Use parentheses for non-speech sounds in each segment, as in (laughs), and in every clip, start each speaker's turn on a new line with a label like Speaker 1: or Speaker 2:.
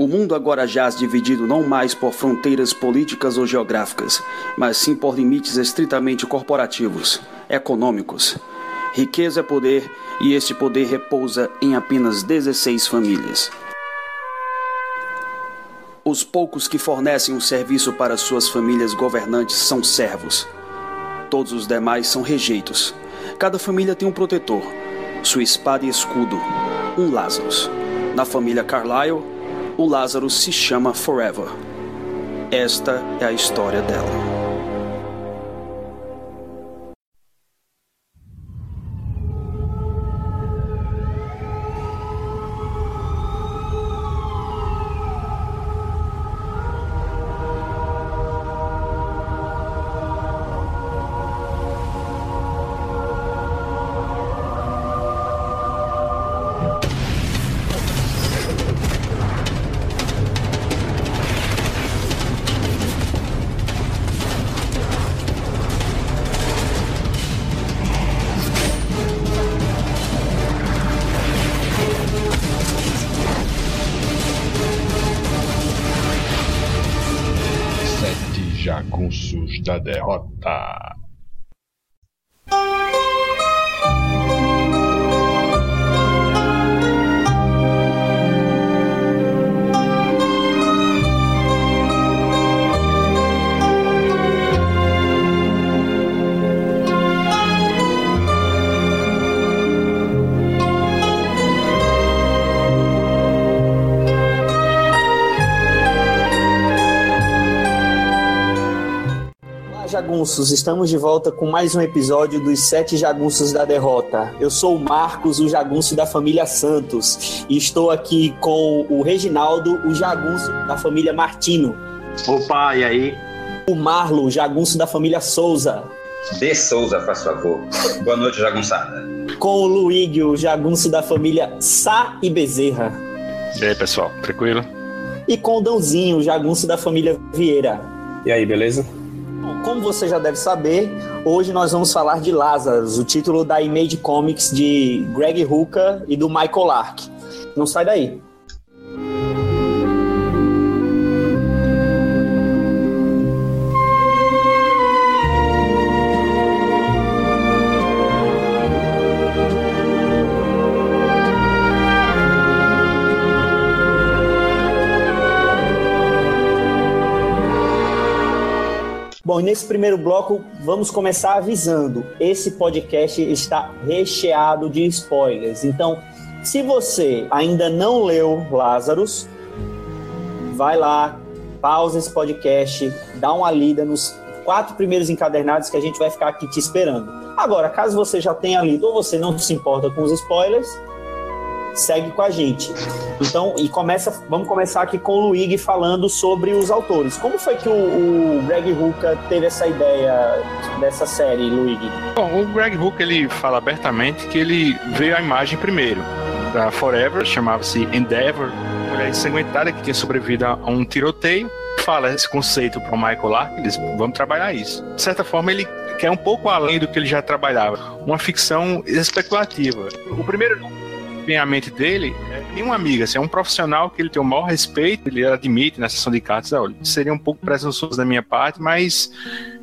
Speaker 1: O mundo agora jaz dividido não mais por fronteiras políticas ou geográficas, mas sim por limites estritamente corporativos, econômicos. Riqueza é poder e este poder repousa em apenas 16 famílias. Os poucos que fornecem um serviço para suas famílias governantes são servos. Todos os demais são rejeitos. Cada família tem um protetor, sua espada e escudo, um Lazarus. Na família Carlyle, o Lázaro se chama Forever. Esta é a história dela.
Speaker 2: Jagunços, estamos de volta com mais um episódio dos Sete Jagunços da Derrota. Eu sou o Marcos, o jagunço da família Santos, e estou aqui com o Reginaldo, o jagunço da família Martino.
Speaker 3: Opa, e aí?
Speaker 2: O Marlo, o jagunço da família Souza.
Speaker 4: De Souza, faz favor. Boa noite, jagunçada.
Speaker 2: Com o Luigi, o jagunço da família Sá e Bezerra.
Speaker 5: E aí, pessoal, tranquilo?
Speaker 2: E com o Dãozinho, o jagunço da família Vieira.
Speaker 6: E aí, beleza?
Speaker 2: Como você já deve saber, hoje nós vamos falar de Lazarus, o título da Image Comics de Greg Hooker e do Michael Lark. Não sai daí. Bom, nesse primeiro bloco, vamos começar avisando: esse podcast está recheado de spoilers. Então, se você ainda não leu Lazarus, vai lá, pausa esse podcast, dá uma lida nos quatro primeiros encadernados que a gente vai ficar aqui te esperando. Agora, caso você já tenha lido ou você não se importa com os spoilers, segue com a gente. Então, e começa, vamos começar aqui com o Luigi falando sobre os autores. Como foi que o, o Greg Hooker teve essa ideia dessa série, Luigi?
Speaker 5: Bom, o Greg Hooker ele fala abertamente que ele veio a imagem primeiro. Da Forever, chamava-se Endeavor, mulher ensanguentada que tinha sobrevivido a um tiroteio. Fala esse conceito para o Michael Lark, eles vamos trabalhar isso. De certa forma, ele quer um pouco além do que ele já trabalhava, uma ficção especulativa. O primeiro vem à mente dele é nenhum amigo, assim, é um profissional que ele tem o maior respeito, ele admite na sessão de cartas, olha, seria um pouco presunçoso da minha parte, mas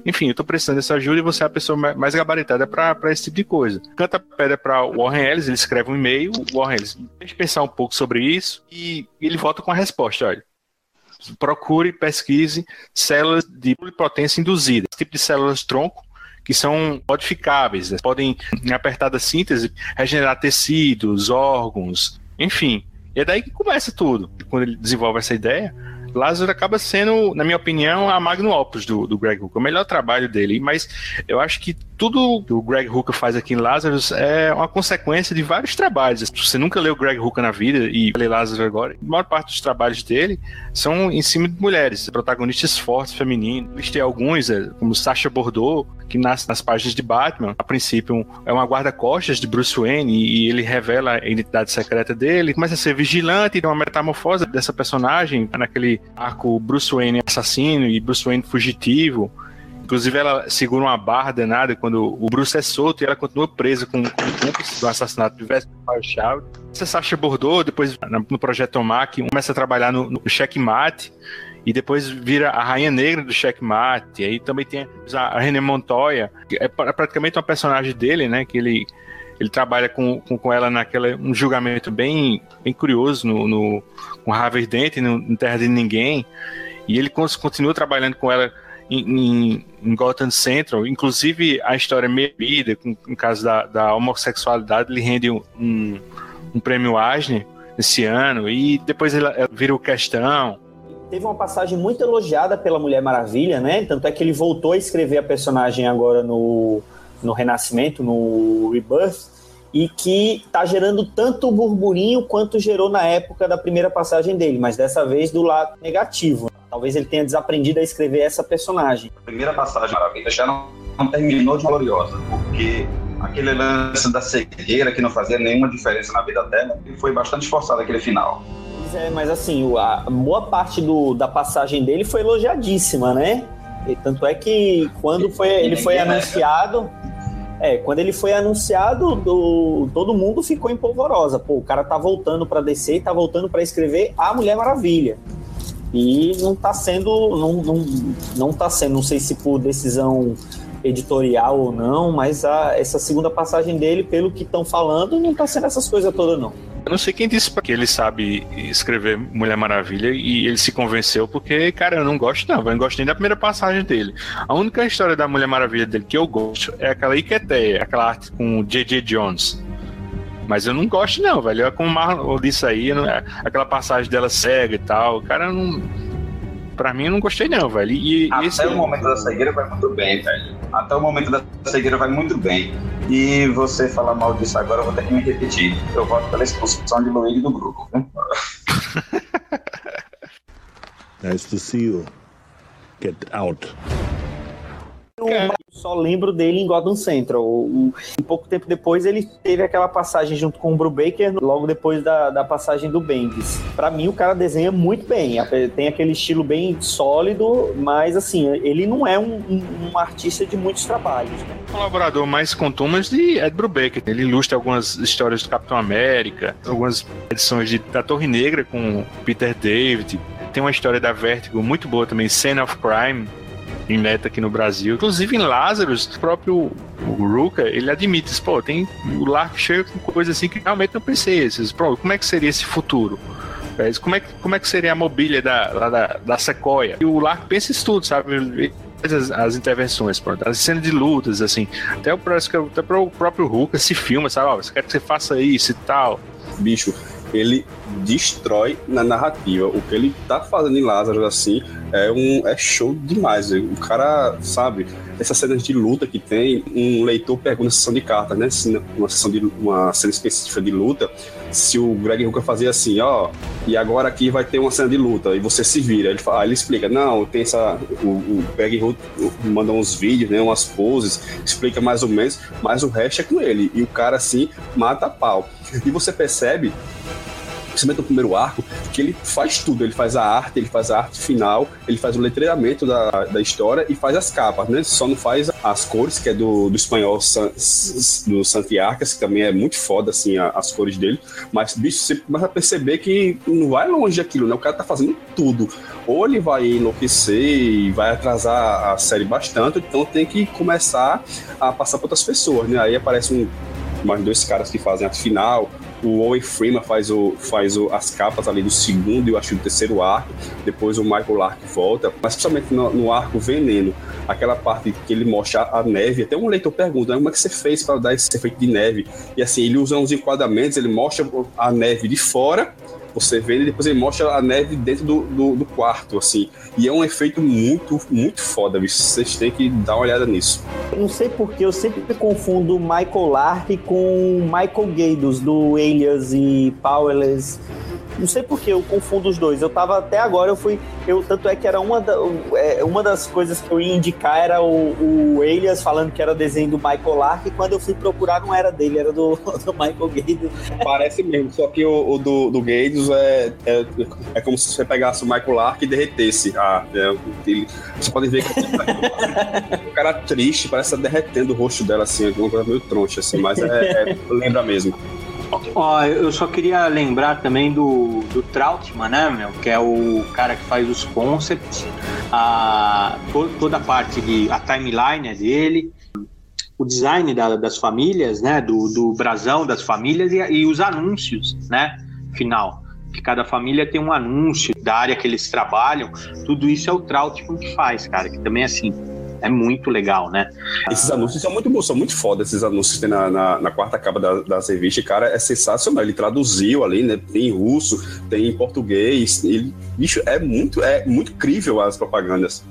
Speaker 5: enfim, eu tô precisando dessa ajuda e você é a pessoa mais gabaritada para esse tipo de coisa. Canta pedra para Warren Ellis, ele escreve um e-mail, Warren Ellis deixa pensar um pouco sobre isso e ele volta com a resposta, olha. Procure, pesquise células de pluripotência induzida. Esse tipo de células tronco que são modificáveis, né? podem, em apertada síntese, regenerar tecidos, órgãos, enfim. E é daí que começa tudo. Quando ele desenvolve essa ideia, Lázaro acaba sendo, na minha opinião, a magnum opus do, do Greg Hooker, o melhor trabalho dele. Mas eu acho que tudo que o Greg Hooker faz aqui em Lazarus é uma consequência de vários trabalhos. Se você nunca leu Greg Hooker na vida e lê Lazarus agora, a maior parte dos trabalhos dele são em cima de mulheres, protagonistas fortes, femininos. Listei alguns, é, como Sasha Bordeaux, que nasce nas páginas de Batman. A princípio, é uma guarda-costas de Bruce Wayne e ele revela a identidade secreta dele. Começa a ser vigilante, tem uma metamorfose dessa personagem naquele arco Bruce Wayne assassino e Bruce Wayne fugitivo Inclusive, ela segura uma barra danada quando o Bruce é solto e ela continua presa com, o cúmplice do assassinato de Vesper Chave. Essa Sasha Bordeaux, depois no Projeto Mac, começa a trabalhar no, no checkmate e depois vira a Rainha Negra do Checkmate. E aí também tem a René Montoya, que é praticamente uma personagem dele, né? Que ele, ele trabalha com, com, com ela naquela um julgamento bem, bem curioso no, no com Harvey Dent no, no Terra de Ninguém. E ele continua trabalhando com ela em, em, Gotham Central, inclusive a história é meio vida, com o caso da, da homossexualidade, ele rende um, um, um prêmio Asner esse ano, e depois ele, ele vira o questão.
Speaker 2: Teve uma passagem muito elogiada pela Mulher Maravilha, né? Tanto é que ele voltou a escrever a personagem agora no, no Renascimento, no Rebirth, e que tá gerando tanto burburinho quanto gerou na época da primeira passagem dele, mas dessa vez do lado negativo. Talvez ele tenha desaprendido a escrever essa personagem.
Speaker 4: A primeira passagem maravilha já não, não terminou de gloriosa, porque aquele lance da cegueira que não fazia nenhuma diferença na vida dela, foi bastante forçado aquele final.
Speaker 2: É, mas assim, a boa parte do, da passagem dele foi elogiadíssima, né? E tanto é que quando foi, ele foi anunciado, é, quando ele foi anunciado, do, todo mundo ficou em polvorosa. Pô, o cara tá voltando para descer e tá voltando para escrever A Mulher Maravilha. E não está sendo, não, não, não tá sendo, não sei se por decisão editorial ou não, mas a, essa segunda passagem dele, pelo que estão falando, não está sendo essas coisas todas, não.
Speaker 5: Eu não sei quem disse que ele sabe escrever Mulher Maravilha e ele se convenceu porque, cara, eu não gosto não, eu não gosto nem da primeira passagem dele. A única história da Mulher Maravilha dele que eu gosto é aquela Iqueteia, aquela arte com J.J. Jones. Mas eu não gosto, não, velho. É como o Marlon disse aí, não, é, aquela passagem dela cega e tal. Cara não. Pra mim, eu não gostei, não, velho. E,
Speaker 4: Até esse... o momento da cegueira vai muito bem, velho. Até o momento da cegueira vai muito bem. E você falar mal disso agora, eu vou ter que me repetir. Eu voto pela expulsão de Luigi do grupo. (laughs)
Speaker 3: nice to see you. Get out.
Speaker 2: Eu só lembro dele em Gotham Central. Um pouco tempo depois ele teve aquela passagem junto com o Brubaker, logo depois da, da passagem do Bendis. Para mim o cara desenha muito bem, tem aquele estilo bem sólido, mas assim, ele não é um, um, um artista de muitos trabalhos. Né?
Speaker 5: O colaborador mais com Thomas de Ed Brubaker. Ele ilustra algumas histórias do Capitão América, algumas edições de, da Torre Negra com Peter David. Tem uma história da Vertigo muito boa também, Scene of Crime, em meta aqui no Brasil. Inclusive em Lazarus, o próprio Ruka, ele admite, pô, tem o Lark chega com coisa assim que realmente não pensei. Esses, como é que seria esse futuro? Como é, que, como é que seria a mobília da, da, da Sequoia? E o Lark pensa isso tudo, sabe? As, as, intervenções, pronto, as cenas de lutas, assim. Até o, até o próprio Ruka se filma, sabe? Ó, você quer que você faça isso e tal.
Speaker 6: Bicho, ele destrói na narrativa. O que ele tá fazendo em Lázaro, assim, é um é show demais. O cara, sabe, essas cenas de luta que tem, um leitor pergunta na sessão de cartas, né? Uma sessão de uma cena específica de luta, se o Greg Hooker fazia assim, ó, e agora aqui vai ter uma cena de luta, e você se vira. Ele, fala, ele explica, não, tem essa. O, o Greg Hooker manda uns vídeos, né? Umas poses, explica mais ou menos, mas o resto é com ele. E o cara assim mata a pau. E você percebe principalmente no primeiro arco, que ele faz tudo. Ele faz a arte, ele faz a arte final, ele faz o letreiramento da, da história e faz as capas, né? Só não faz as cores, que é do, do espanhol San, do Santiarcas, que também é muito foda, assim, a, as cores dele. Mas, bicho, você começa a perceber que não vai longe aquilo, né? O cara tá fazendo tudo. Ou ele vai enlouquecer e vai atrasar a série bastante, então tem que começar a passar para outras pessoas, né? Aí aparecem um, mais dois caras que fazem a final, o Owen Freeman faz, o, faz o, as capas ali do segundo e eu acho do terceiro arco. Depois o Michael Lark volta. Mas principalmente no, no, arco Veneno, aquela parte que ele mostra a neve. Até um leitor pergunta, como é que você fez para dar esse efeito de neve? E assim, ele usa uns enquadramentos, ele mostra a neve de fora você vê e depois ele mostra a neve dentro do, do, do, quarto, assim. E é um efeito muito, muito foda, bicho. Vocês têm que dar uma olhada nisso.
Speaker 2: Eu não sei porque eu sempre confundo Michael Lark com Michael Gaydos, do Alias e Powerless. Não sei porquê, eu confundo os dois. Eu tava até agora, eu fui. Eu, tanto é que era uma, da, é, uma das coisas que eu ia indicar era o, o Elias falando que era desenho do Michael Lark, e quando eu fui procurar não era dele, era do, (laughs) do Michael Gades.
Speaker 6: Parece mesmo, só que o, o do, do é, é, é, como se você pegasse o Michael Lark e derretesse. Ah, é, ele, você pode ver que o cara triste, parece estar tá derretendo o rosto dela assim, uma coisa meio troncha, assim, mas é, é lembra mesmo.
Speaker 7: Ó, eu só queria lembrar também do, do Trautmann, né, meu? Que é o cara que faz os concepts, a, toda a parte de. a timeline é dele, o design da, das famílias, né? Do, do brasão das famílias e, e os anúncios, né? Final. Que cada família tem um anúncio da área que eles trabalham, tudo isso é o Trautmann que faz, cara, que também é assim é muito legal, né?
Speaker 6: Esses anúncios são muito bons, são muito foda esses anúncios que tem na, na, na quarta capa da, da revista, cara, é sensacional. Ele traduziu ali, né? Tem em russo, tem em português. Ele, bicho, é muito, é muito crível as propagandas.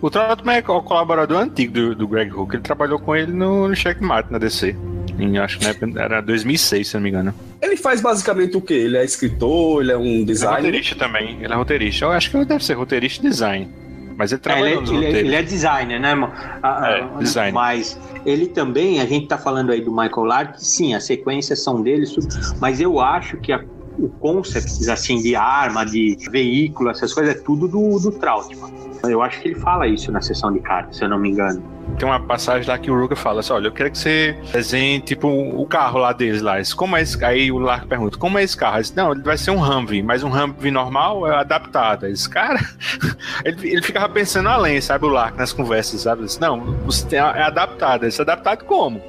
Speaker 5: O Trotman é o colaborador antigo do, do Greg Hook. Ele trabalhou com ele no, no Checkmate, na DC. Em, acho que era 2006, se não me engano.
Speaker 6: Ele faz basicamente o quê? Ele é escritor, ele é um designer? Ele é
Speaker 5: roteirista também. Ele é roteirista. Eu acho que ele deve ser roteirista e design. Mas ele é,
Speaker 7: ele, ele, ele, é designer, né, irmão? É, designer. Mas ele também, a gente tá falando aí do Michael Lark, sim, as sequências são dele, mas eu acho que a, o concept, assim, de arma, de veículo, essas coisas, é tudo do, do Trautmann. Eu acho que ele fala isso na sessão de cartas, se eu não me engano.
Speaker 5: Tem uma passagem lá que o Ruka fala assim: olha, eu quero que você desenhe tipo o carro lá deles lá. Como é esse... Aí o Lark pergunta: como é esse carro? Ele diz, não, ele vai ser um Humvee, mas um Humvee normal é adaptado. Diz, cara, (laughs) ele, ele ficava pensando além, sabe, o Lark nas conversas, sabe? Ele diz, não, você tem, é adaptado. Ele disse, adaptado como?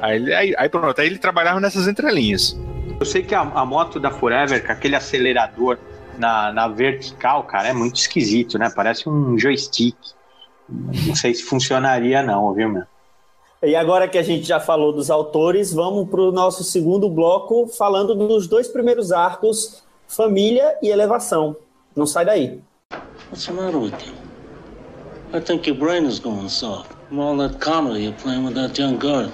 Speaker 5: Aí, aí, aí pronto, aí ele trabalhava nessas entrelinhas.
Speaker 7: Eu sei que a, a moto da Forever, com aquele acelerador na, na vertical, cara, é muito esquisito, né? Parece um joystick. Não sei se funcionaria, não, viu, meu?
Speaker 2: E agora que a gente já falou dos autores, vamos para o nosso segundo bloco, falando dos dois primeiros arcos, família e elevação. Não sai daí. What's the matter with you? I think your brain is going soft. From all that comedy you're playing with that young girl.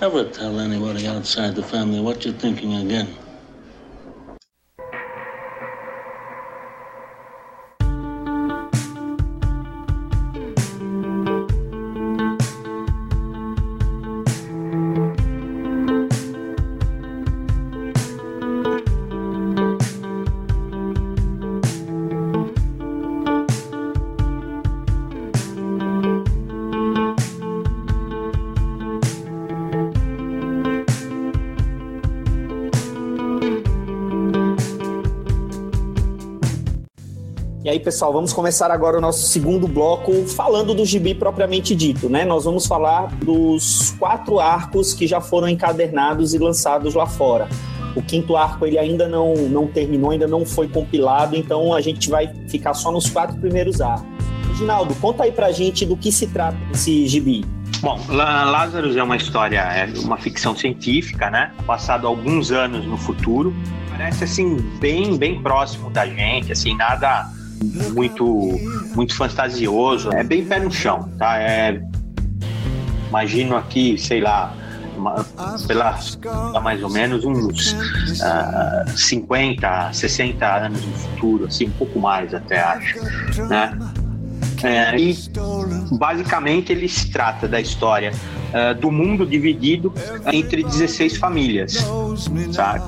Speaker 2: Never tell anybody outside the family what you're thinking again. Pessoal, vamos começar agora o nosso segundo bloco falando do gibi propriamente dito, né? Nós vamos falar dos quatro arcos que já foram encadernados e lançados lá fora. O quinto arco ele ainda não, não terminou, ainda não foi compilado, então a gente vai ficar só nos quatro primeiros arcos. Reginaldo, conta aí pra gente do que se trata esse gibi.
Speaker 7: Bom, Lazarus é uma história, é uma ficção científica, né? Passado alguns anos no futuro. Parece assim bem, bem próximo da gente, assim, nada muito, muito fantasioso. É bem pé no chão, tá? É, imagino aqui, sei lá, pela, mais ou menos uns uh, 50, 60 anos no futuro, assim, um pouco mais até acho, né? É, e basicamente ele se trata da história uh, do mundo dividido entre 16 famílias, sabe?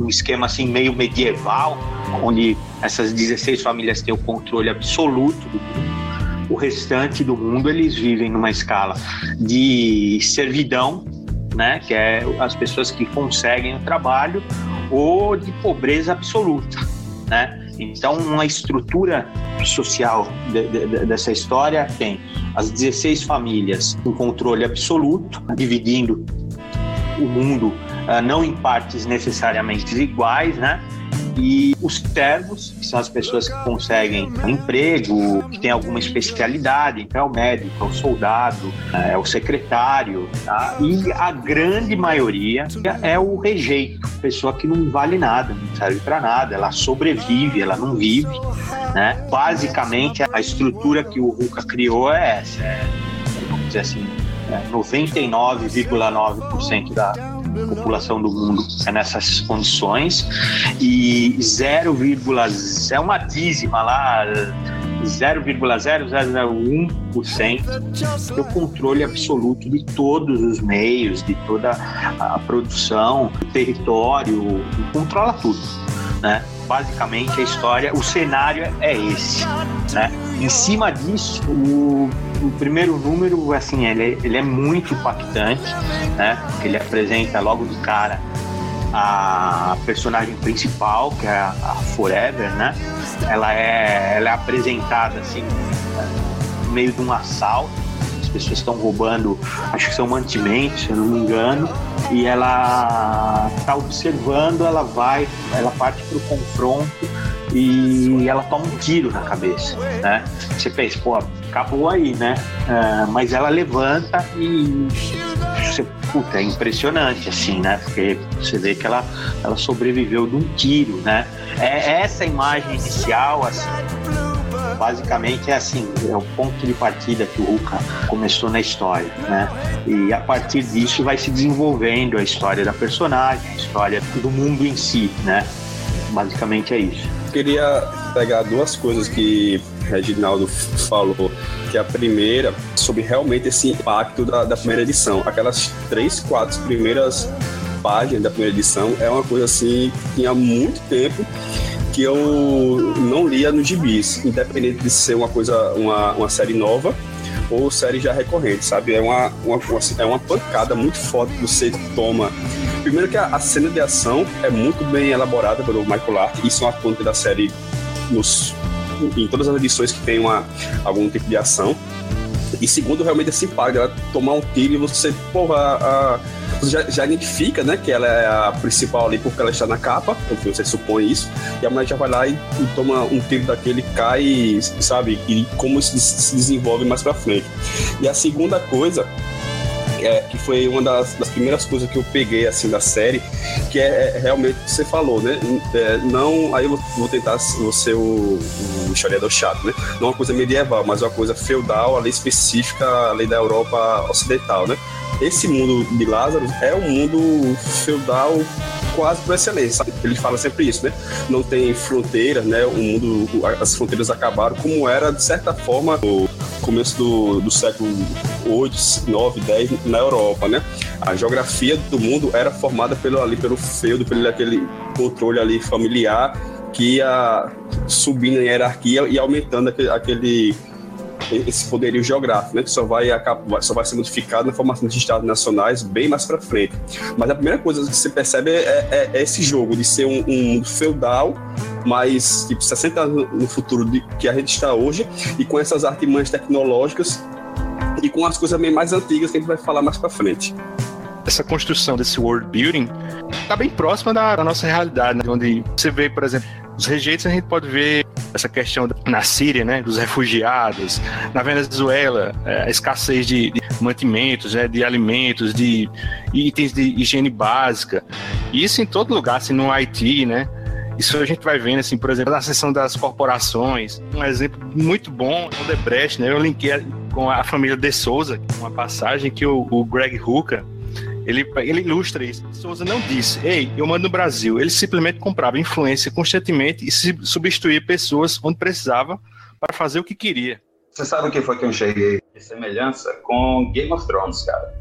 Speaker 7: Um esquema assim meio medieval, onde essas 16 famílias têm o controle absoluto do mundo. O restante do mundo eles vivem numa escala de servidão, né, que é as pessoas que conseguem o trabalho, ou de pobreza absoluta, né? Então, uma estrutura social de, de, dessa história tem as 16 famílias com controle absoluto, dividindo o mundo não em partes necessariamente iguais, né? E os servos, que são as pessoas que conseguem um emprego, que tem alguma especialidade, então é o médico, é o soldado, é o secretário, tá? E a grande maioria é o rejeito, pessoa que não vale nada, não serve para nada, ela sobrevive, ela não vive, né? Basicamente, a estrutura que o Ruka criou é essa, é, vamos dizer assim, é 99,9% da, população do mundo é nessas condições e 0, é uma dízima lá 0,0001% do controle absoluto de todos os meios, de toda a produção, território, controla tudo, né? Basicamente a história, o cenário é esse, né? Em cima disso, o, o primeiro número, assim, ele, ele é muito impactante, né? Ele apresenta logo de cara a personagem principal, que é a Forever, né? Ela é, ela é apresentada assim, no meio de um assalto. As pessoas estão roubando, acho que são mantimentos, se eu não me engano, e ela está observando, ela vai, ela parte para o confronto e ela toma um tiro na cabeça, né? Você pensa, pô, acabou aí, né? Uh, mas ela levanta e você, puta, é impressionante, assim, né? Porque você vê que ela, ela sobreviveu de um tiro, né? É essa imagem inicial, assim, basicamente é assim, é o ponto de partida que o Ruka começou na história, né? E a partir disso vai se desenvolvendo a história da personagem, a história do mundo em si, né? Basicamente é isso.
Speaker 6: Queria pegar duas coisas que Reginaldo falou, que é a primeira, sobre realmente esse impacto da, da primeira edição. Aquelas três, quatro primeiras páginas da primeira edição é uma coisa assim que tinha muito tempo que eu não lia nos gibis, independente de ser uma coisa, uma, uma série nova ou série já recorrente, sabe? É uma, uma, é uma pancada muito forte que você toma. Primeiro que a, cena de ação é muito bem elaborada pelo Michael Art, isso é uma ponta da série nos em todas as edições que tem uma, algum tipo de ação. E segundo, realmente esse impacto, ela tomar um tiro e você, porra, a, a, você já, já, identifica, né, que ela é a principal ali porque ela está na capa, enfim, você supõe isso, e a mulher já vai lá e, e toma um tiro daquele, cai, sabe, e como isso se desenvolve mais pra frente. E a segunda coisa é, que foi uma das, das, primeiras coisas que eu peguei assim da série, que é, é realmente o que você falou, né? É, não, aí eu vou tentar ser o, o historiador chato, né? Não uma coisa medieval, mas uma coisa feudal, a lei específica, a lei da Europa Ocidental, né? Esse mundo de Lázaro é um mundo feudal quase por excelência. Ele fala sempre isso, né? Não tem fronteiras, né? O mundo, as fronteiras acabaram como era de certa forma no começo do, do século 8, 9, 10 na Europa, né? A geografia do mundo era formada pelo ali pelo feudo, pelo aquele controle ali familiar que ia subindo em hierarquia e aumentando aquele, aquele esse poderio geográfico, né, que só vai, só vai ser modificado na formação de estados nacionais bem mais para frente. Mas a primeira coisa que você percebe é, é, é esse jogo de ser um, um, mundo feudal, mas tipo 60 anos no futuro de, que a gente está hoje, e com essas artimanhas tecnológicas e com as coisas bem mais antigas que a gente vai falar mais para frente
Speaker 5: essa construção desse world building está bem próxima da, da nossa realidade, né? onde você vê, por exemplo, os rejeitos a gente pode ver essa questão na Síria, né, dos refugiados, na Venezuela, é, a escassez de, de mantimentos, né, de alimentos, de itens de higiene básica. Isso em todo lugar, assim, no Haiti, né? Isso a gente vai vendo, assim, por exemplo, na seção das corporações. Um exemplo muito bom é o Debrecht, né? Eu linkei com a família de Souza, uma passagem que o, o Greg Hooker, ele, ele ilustra isso. Souza não disse, ei, eu mando no Brasil. Ele simplesmente comprava influência constantemente e se substituía pessoas onde precisava para fazer o que queria.
Speaker 4: Você sabe o que foi que eu cheguei de semelhança com Game of Thrones, cara?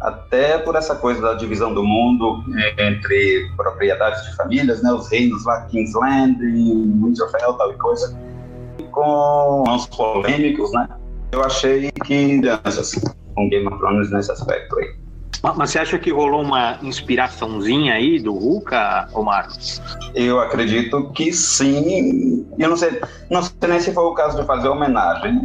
Speaker 4: Até por essa coisa da divisão do mundo é, entre propriedades de famílias, né? Os reinos lá, Kingsland, Winterfell, tal e coisa. E com os polêmicos, né? Eu achei que assim, com Game of Thrones nesse aspecto aí.
Speaker 7: Mas você acha que rolou uma inspiraçãozinha aí do Ruka, Omar?
Speaker 4: Eu acredito que sim. Eu não sei, não sei nem se foi o caso de fazer homenagem.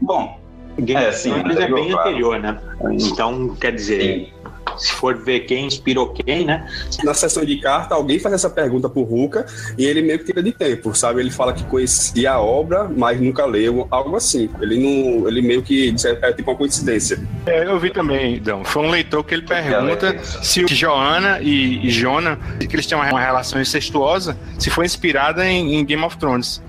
Speaker 4: Bom,
Speaker 7: Game é, sim, é bem claro. anterior, né? Então, quer dizer, sim se for ver quem inspirou quem, né?
Speaker 6: Na sessão de carta, alguém faz essa pergunta pro Ruka e ele meio que tira de tempo, sabe? Ele fala que conhecia a obra, mas nunca leu, algo assim. Ele não. Ele meio que é tipo uma coincidência.
Speaker 5: É, eu vi também, então. Foi um leitor que ele pergunta se Joana e, e Jona, que eles têm uma relação incestuosa, se foi inspirada em, em Game of Thrones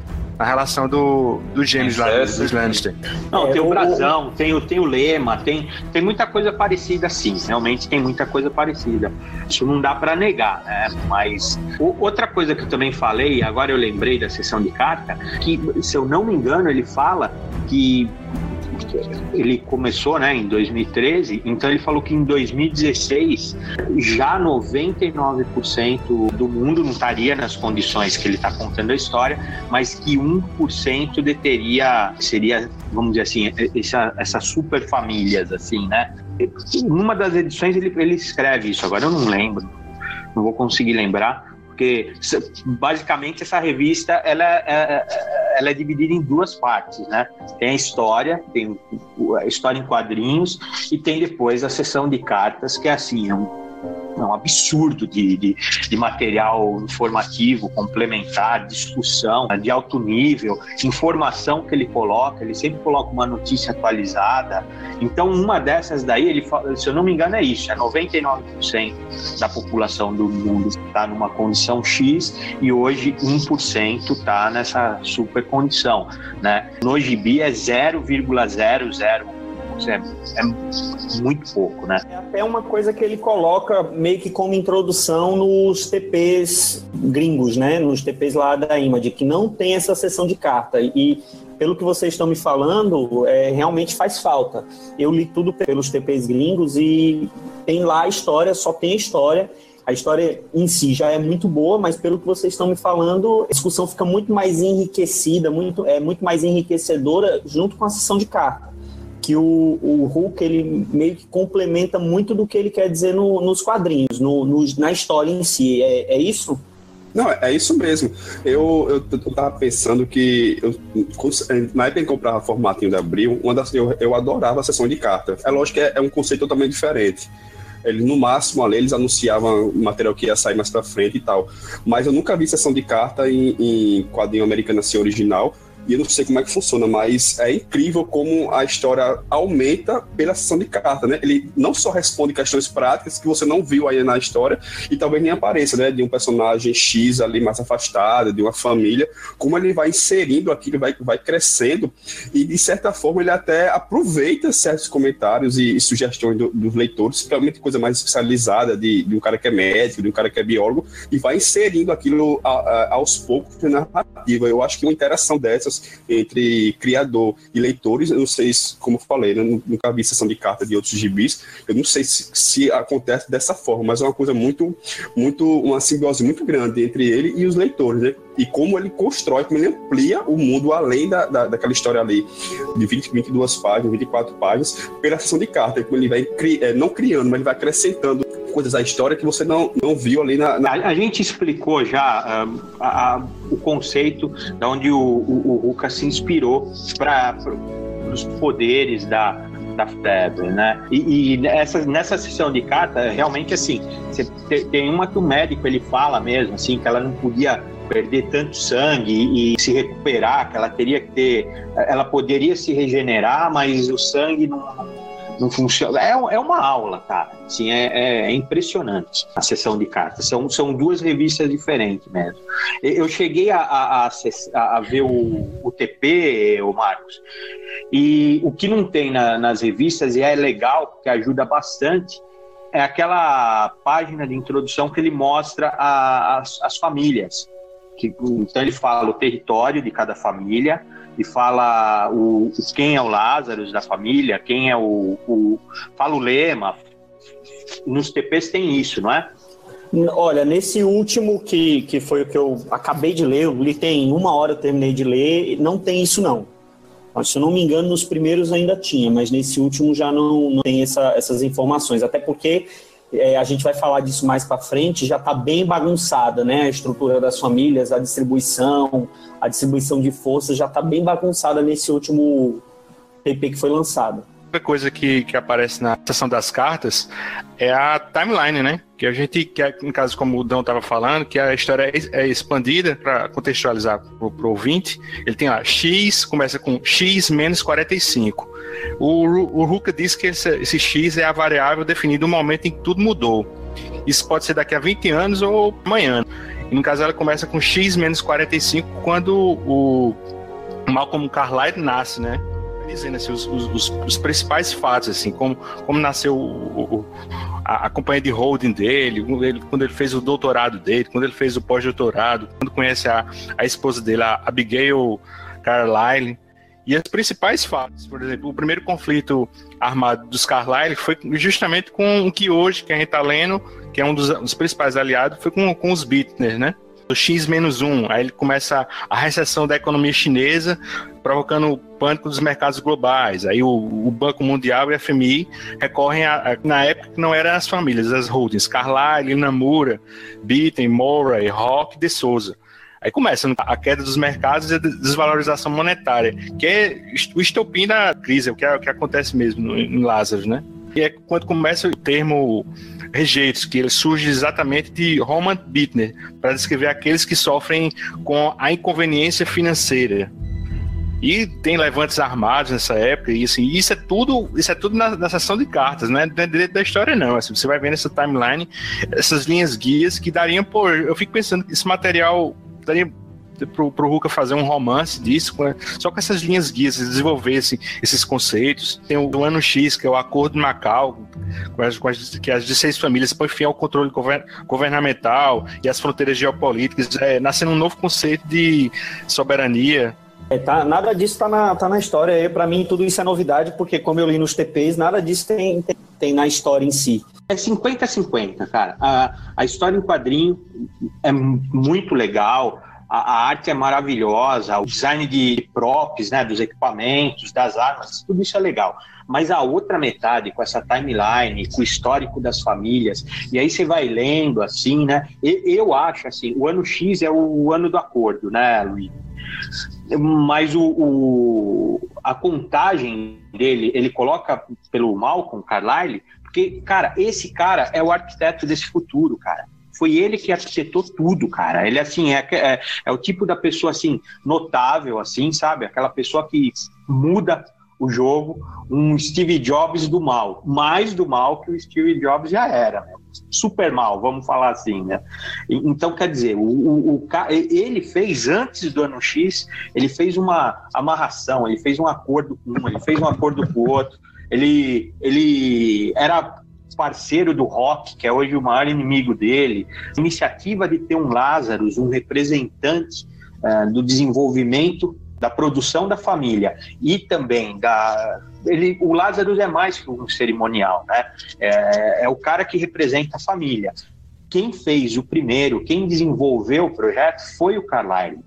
Speaker 5: a relação do, do James lá, dos Lannister.
Speaker 7: Não,
Speaker 2: É,
Speaker 7: tem o
Speaker 2: o-
Speaker 7: brasão, tem o, tem o lema, tem, tem muita coisa parecida sim, realmente tem muita coisa parecida. Isso não dá para negar, né? Mas o- outra coisa que eu também falei, agora eu lembrei da sessão de carta, que se eu não me engano, ele fala que ele começou né, em 2013, então ele falou que em 2016 já 99% do mundo não estaria nas condições que ele está contando a história, mas que 1% deteria, seria, vamos dizer assim, essa, essas super famílias, assim, né? Numa das edições ele, ele escreve isso, agora eu não lembro, não vou conseguir lembrar, porque basicamente essa revista ela, é- é- ela é dividida em duas partes, né? Tem a história, tem a história em quadrinhos e tem depois a sessão de cartas, que é assim, é um, é um absurdo de, de, de material informativo, complementar, discussão de alto nível, informação que ele coloca, ele sempre coloca uma notícia atualizada. Então, uma dessas daí, ele se eu não me engano, é isso: é 99% da população do mundo está numa condição X e hoje 1% está nessa super condição. Né? No gibi é 0,00. É, é muito pouco, né?
Speaker 2: É até uma coisa que ele coloca meio que como introdução nos TPs gringos, né? Nos TPs lá da Image, que não tem essa sessão de carta. E pelo que vocês estão me falando, é, realmente faz falta. Eu li tudo pelos TPs gringos e tem lá a história, só tem a história. A história em si já é muito boa, mas pelo que vocês estão me falando, a discussão fica muito mais enriquecida, muito, é muito mais enriquecedora junto com a sessão de carta que o, o Hulk ele meio que complementa muito do que ele quer dizer no- nos quadrinhos, no, no- na história em si. É, é isso?
Speaker 6: Não, é isso mesmo. Eu, eu, eu tava pensando que eu, na época que eu comprava formatinho da Abril, uma das, eu, eu adorava a sessão de carta. É lógico que é, é um conceito totalmente diferente. Ele, no máximo, ali, eles anunciavam material que ia sair mais pra frente e tal. Mas eu nunca vi sessão de carta em, em quadrinho americano assim original. E eu não sei como é que funciona, mas é incrível como a história aumenta pela sessão de carta, né? Ele não só responde questões práticas que você não viu aí na história e talvez nem apareça, né? De um personagem X ali mais afastado, de uma família, como ele vai inserindo aquilo, vai, vai crescendo e de certa forma ele até aproveita certos comentários e, e sugestões do- dos leitores, principalmente coisa mais especializada de, de um cara que é médico, de um cara que é biólogo, e vai inserindo aquilo a- a- aos poucos na narrativa. Eu acho que uma interação dessas entre criador e leitores, eu não sei se, como eu falei, né, nunca vi sessão de carta de outros gibis, eu não sei se, se acontece dessa forma, mas é uma coisa muito, muito, uma simbiose muito grande entre ele e os leitores, né? E como ele constrói, como ele amplia o mundo além da, da, daquela história ali de 20, 22 páginas, 24 páginas, pela sessão de carta, como ele vai, cri, é, não criando, mas ele vai acrescentando coisas à história que você não, não viu ali na, na...
Speaker 7: A, a gente explicou já ah, a- a- o conceito da onde o, o, o Ruka se inspirou para os poderes da, da febre, né? E, e nessa, sessão de carta, realmente assim, tem uma que o médico ele fala mesmo, assim, que ela não podia perder tanto sangue e, se recuperar, que ela teria que ter, ela poderia se regenerar, mas o sangue não não funciona. É, é uma aula, cara. Assim, é, é- é impressionante a sessão de cartas. São, são duas revistas diferentes mesmo. Eu cheguei a, a, a a- ver o, o TP, o Marcos, e o que não tem na- nas revistas, e é legal, que ajuda bastante, é aquela página de introdução que ele mostra a- as, as famílias. Que, então ele fala o território de cada família, e fala o, o- quem é o Lázaro da família, quem é o, o fala o lema. Nos TPs tem isso, não é?
Speaker 2: Olha, nesse último que, que foi o que eu acabei de ler, eu li tem uma hora eu terminei de ler, não tem isso não. Se eu não me engano, nos primeiros ainda tinha, mas nesse último já não, não tem essa- essas informações. Até porque é, a gente vai falar disso mais para frente, já está bem bagunçada, né? A estrutura das famílias, a distribuição, a distribuição de forças já está bem bagunçada nesse último TP que foi lançado.
Speaker 5: Outra coisa que, que aparece na seção das cartas é a timeline, né? Que a gente, que é, no caso, como o Dão estava falando, que a história é, é expandida para contextualizar para o ouvinte. Ele tem lá X, começa com X menos 45. O, o Ruka diz que esse, esse X é a variável definida no momento em que tudo mudou. Isso pode ser daqui a 20 anos ou amanhã. E no caso ela começa com x menos 45 quando o Malcolm Carlyle nasce, né? Dizendo assim, os, os, os, principais fatos, assim, como, como nasceu o, o, a, a, companhia de holding dele, ele, quando ele fez o doutorado dele, quando ele fez o pós-doutorado, quando conhece a, a esposa dele, a Abigail Carlyle. E as principais fatos, por exemplo, o primeiro conflito armado dos Carlyle foi justamente com o que hoje, que a gente está lendo, que é um dos, dos principais aliados, foi com, com os Bittner, né? O X-1, aí ele começa a recessão da economia chinesa, provocando o pânico dos mercados globais. Aí o, o Banco Mundial e a FMI recorrem, a, a, na época que não eram as famílias, as holdings, Carlyle, Namura, Bitten, Murray, Rock de Souza. Aí começa a queda dos mercados e a desvalorização monetária, que é o estopim da crise, o que, é, o que acontece mesmo em Lázaro, né? E é quando começa o termo rejeitos, que ele surge exatamente de Roman Bittner, para descrever aqueles que sofrem com a inconveniência financeira. E tem levantes armados nessa época, e assim, isso é tudo, isso é tudo na, na sessão de cartas, né? Não é da história, não. Assim, você vai ver nessa timeline essas linhas guias que dariam por. Eu fico pensando que esse material daria pro, pro Ruka fazer um romance disso, só com essas linhas guias, desenvolvessem esses conceitos. Tem o ano X, que é o Acordo de Macau, com as, com as, que as 16 famílias põem fim ao controle govern, governamental e as fronteiras geopolíticas, é, nascendo um novo conceito de soberania.
Speaker 2: É, tá, nada disso está na, tá na história. Para mim, tudo isso é novidade, porque, como eu li nos TPs, nada disso tem, tem, tem na história em si.
Speaker 7: É 50-50, cara. A, a história em quadrinho é muito legal a, a, arte é maravilhosa, o design de props, né, dos equipamentos, das armas, tudo isso é legal. Mas a outra metade, com essa timeline, com o histórico das famílias, e aí você vai lendo assim, né? Eu acho assim, o ano X é o ano do acordo, né, Luiz? Mas o, o, a contagem dele, ele coloca pelo Malcolm Carlyle, porque, cara, esse cara é o arquiteto desse futuro, cara foi ele que arquitetou tudo, cara. Ele, assim, é, é, é, o tipo da pessoa, assim, notável, assim, sabe? Aquela pessoa que muda o jogo, um Steve Jobs do mal, mais do mal que o Steve Jobs já era, né? super mal, vamos falar assim, né? Então, quer dizer, o, o, o, ele fez antes do ano X, ele fez uma amarração, ele fez um acordo com um, ele fez um acordo com o outro, ele, ele era parceiro do rock, que é hoje o maior inimigo dele, a iniciativa de ter um Lázaro, um representante uh, do desenvolvimento da produção da família e também da ele, o Lázaro é mais que um cerimonial, né? É, é o cara que representa a família. Quem fez o primeiro, quem desenvolveu o projeto foi o Carlyle.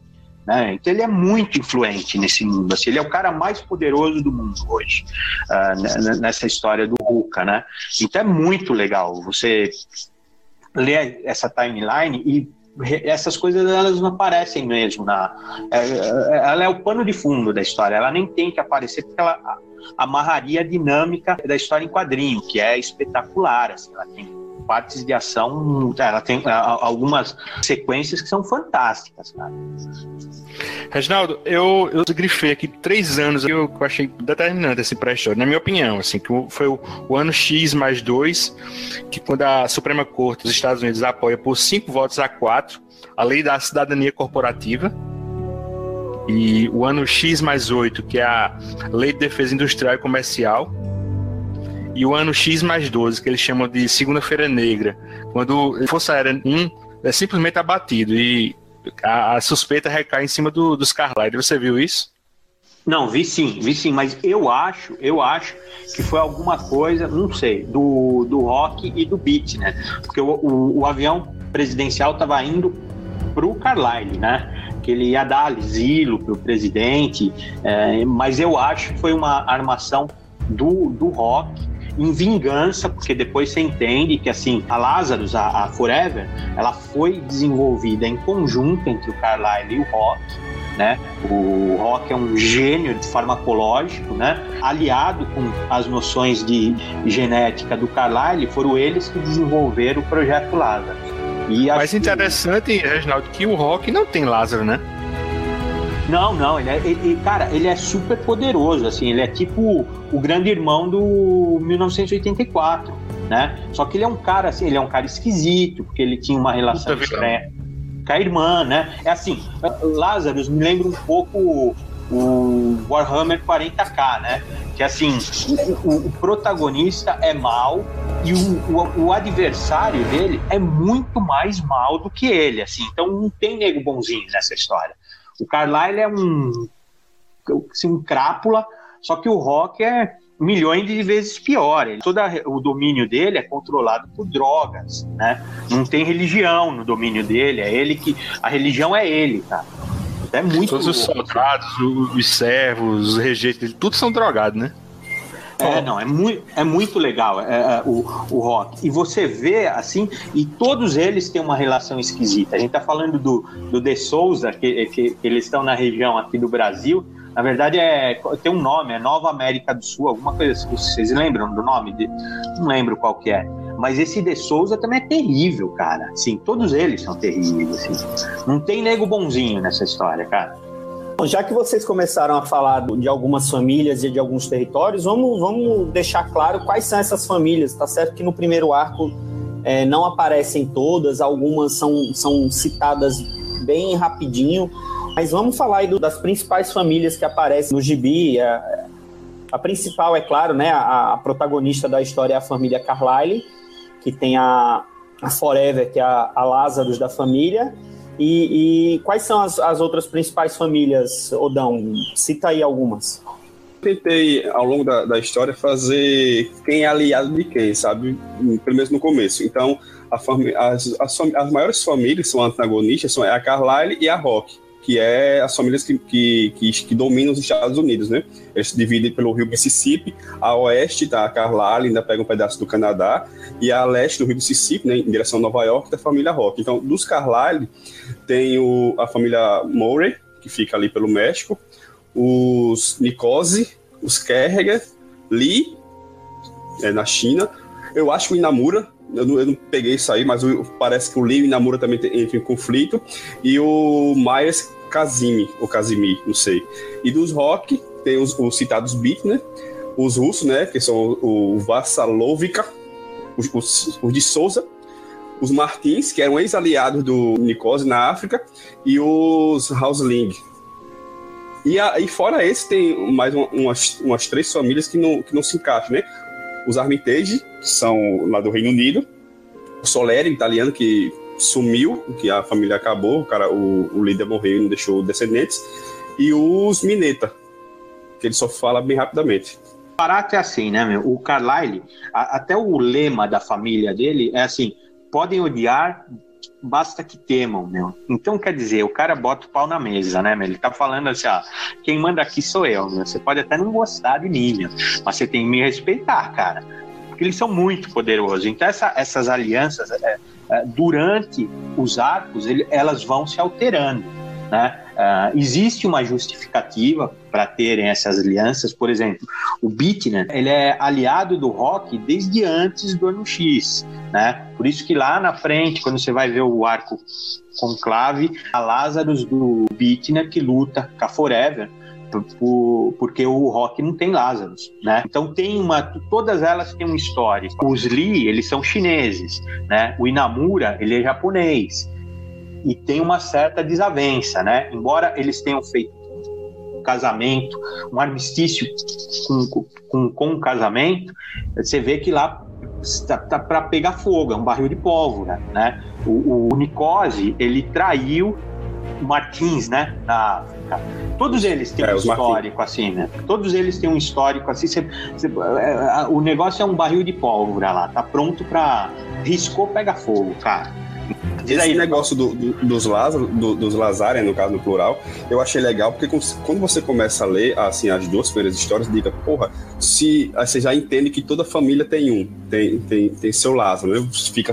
Speaker 7: Né? Então ele é muito influente nesse mundo. Assim, ele é o cara mais poderoso do mundo hoje, uh, nessa história do Ruka. Né? Então é muito legal você ler essa timeline e essas coisas elas não aparecem mesmo na é, é, ela é o pano de fundo da história ela nem tem que aparecer porque ela amarraria a dinâmica da história em quadrinho que é espetacular assim, ela tem partes de ação, ela tem algumas sequências que são fantásticas, cara.
Speaker 5: Reginaldo, eu, eu grifei aqui três anos que eu, achei determinante assim, para a história, na minha opinião, assim, que foi o, o, ano X mais dois, que quando a Suprema Corte dos Estados Unidos apoia por cinco votos a quatro a lei da cidadania corporativa, e o ano X mais oito, que é a lei de defesa industrial e comercial, e o ano X mais 12, que eles chamam de Segunda-feira Negra, quando a Força Aérea 1 é simplesmente abatido e a, a suspeita recai em cima do, dos Carlyle. Você viu isso?
Speaker 7: Não, vi sim, vi sim, mas eu acho, eu acho que foi alguma coisa, não sei, do, do rock e do beat, né? Porque o, o, o avião presidencial estava indo para o Carlyle, né? Que ele ia dar asilo para o presidente, é, mas eu acho que foi uma armação do, do rock em vingança, porque depois você entende que assim, a Lazarus, a, a Forever, ela foi desenvolvida em conjunto entre o Carlyle e o Rock, né? O Rock é um gênio farmacológico, né? Aliado com as noções de genética do Carlyle, foram eles que desenvolveram o projeto Lázaro.
Speaker 5: E Mais interessante, Reginaldo, que o Rock não tem Lázaro, né?
Speaker 7: Não, não, ele é, ele, cara, ele é super poderoso, assim, ele é tipo o grande irmão do 1984, né? Só que ele é um cara, assim, ele é um cara esquisito, porque ele tinha uma relação estranha. com a irmã, né? É assim, Lazarus me lembra um pouco o Warhammer 40k, né? Que assim, o, o protagonista é mal e o, o, o, adversário dele é muito mais mal do que ele, assim. Então não tem nego bonzinho nessa história. O Carlyle é um, assim, um crápula, só que o Rock é milhões de vezes pior. Ele, todo o domínio dele é controlado por drogas, né? Não tem religião no domínio dele, é ele que a religião é ele, tá? É muito
Speaker 5: Todos os soldados, os servos, os rejeitos tudo são drogados, né?
Speaker 7: É, não, é muito, é muito legal é, é, o, o rock. E você vê, assim, e todos eles têm uma relação esquisita. A gente tá falando do, do De Souza, que, que, que eles estão na região aqui do Brasil, na verdade, é, tem um nome, é Nova América do Sul, alguma coisa assim. Vocês lembram do nome? De, não lembro qual que é. Mas esse De Souza também é terrível, cara. Sim, todos eles são terríveis. Assim. Não tem nego bonzinho nessa história, cara.
Speaker 2: Bom, já que vocês começaram a falar de algumas famílias e de alguns territórios, vamos, vamos deixar claro quais são essas famílias. Tá certo que no primeiro arco é, não aparecem todas, algumas são, são citadas bem rapidinho, mas vamos falar aí do, das principais famílias que aparecem no gibi. A, a principal, é claro, né? A, a, protagonista da história é a família Carlyle, que tem a, a Forever, que é a, a Lazarus da família. E, e quais são as, as, outras principais famílias, Odão? Cita aí algumas.
Speaker 6: Tentei, ao longo da, da história, fazer quem é aliado de quem, sabe? Pelo menos no começo. Então, as, as, as, maiores famílias são antagonistas, são a Carlyle e a Rock que é as famílias que, que, que, que, dominam os Estados Unidos, né? Eles se dividem pelo rio Mississippi, a oeste tá a Carlisle, ainda pega um pedaço do Canadá, e a leste do rio Mississippi, né, em direção a Nova York, da família Rock. Então, dos Carlisle, tem o, a família Murray, que fica ali pelo México, os Nikose, os Kerriger, Lee, é, na China, eu acho que o Inamura, eu não, eu não, peguei isso aí, mas o, parece que o Lee e o Inamura também entram em conflito. E o Myers Kazimi, ou Kazimi, não sei. E dos rock, tem os, os citados beat, né? Os russos, né? Que são o Vassalovica, os, os, os de Souza, os Martins, que eram ex-aliados do Nicose na África, e os Hausling. E, a, e fora esse, tem mais uma, umas, umas três famílias que não, que não se encaixam, né? Os Armitage, que são lá do Reino Unido, o Soleri, italiano, que sumiu, que a família acabou, o, cara, o, o líder morreu e não deixou descendentes, e os Mineta, que ele só fala bem rapidamente.
Speaker 7: Barato é assim, né, meu? O Carlyle, a, até o lema da família dele é assim: podem odiar, basta que temam, meu. Então, quer dizer, o cara bota o pau na mesa, né, meu? Ele tá falando assim, ó, quem manda aqui sou eu, meu. Você pode até não gostar de mim, meu, mas você tem que me respeitar, cara. Porque eles são muito poderosos. Então, essa, essas alianças, é, é, durante os arcos, ele, elas vão se alterando, né? Uh, existe uma justificativa para terem essas alianças, por exemplo, o Bittner, ele é aliado do Rock desde antes do ano X, né? Por isso que lá na frente, quando você vai ver o arco conclave, a Lazarus do Bittner que luta com a Forever, por, porque o rock não tem Lazarus, né? Então tem uma, todas elas têm uma história. Os Lee, eles são chineses, né? O Inamura, ele é japonês e tem uma certa desavença, né? Embora eles tenham feito um casamento, um armistício com, com, com um casamento, você vê que lá tá, tá para pegar fogo, é um barril de pólvora, né? O, o Nicose, ele traiu Martins, né, na África. Todos eles têm é, um histórico Martins. assim, né? Todos eles têm um histórico assim. Cê, cê, é, o negócio é um barril de pólvora lá, tá pronto para riscou pega fogo, cara.
Speaker 6: Diz Esse aí, negócio do, do, dos Lázaro, do, dos Lazarem, no caso no plural, eu achei legal, porque quando você começa a ler assim, as duas primeiras histórias, diga, porra, se aí você já entende que toda família tem um, tem, tem, tem seu Lázaro, né? Fica,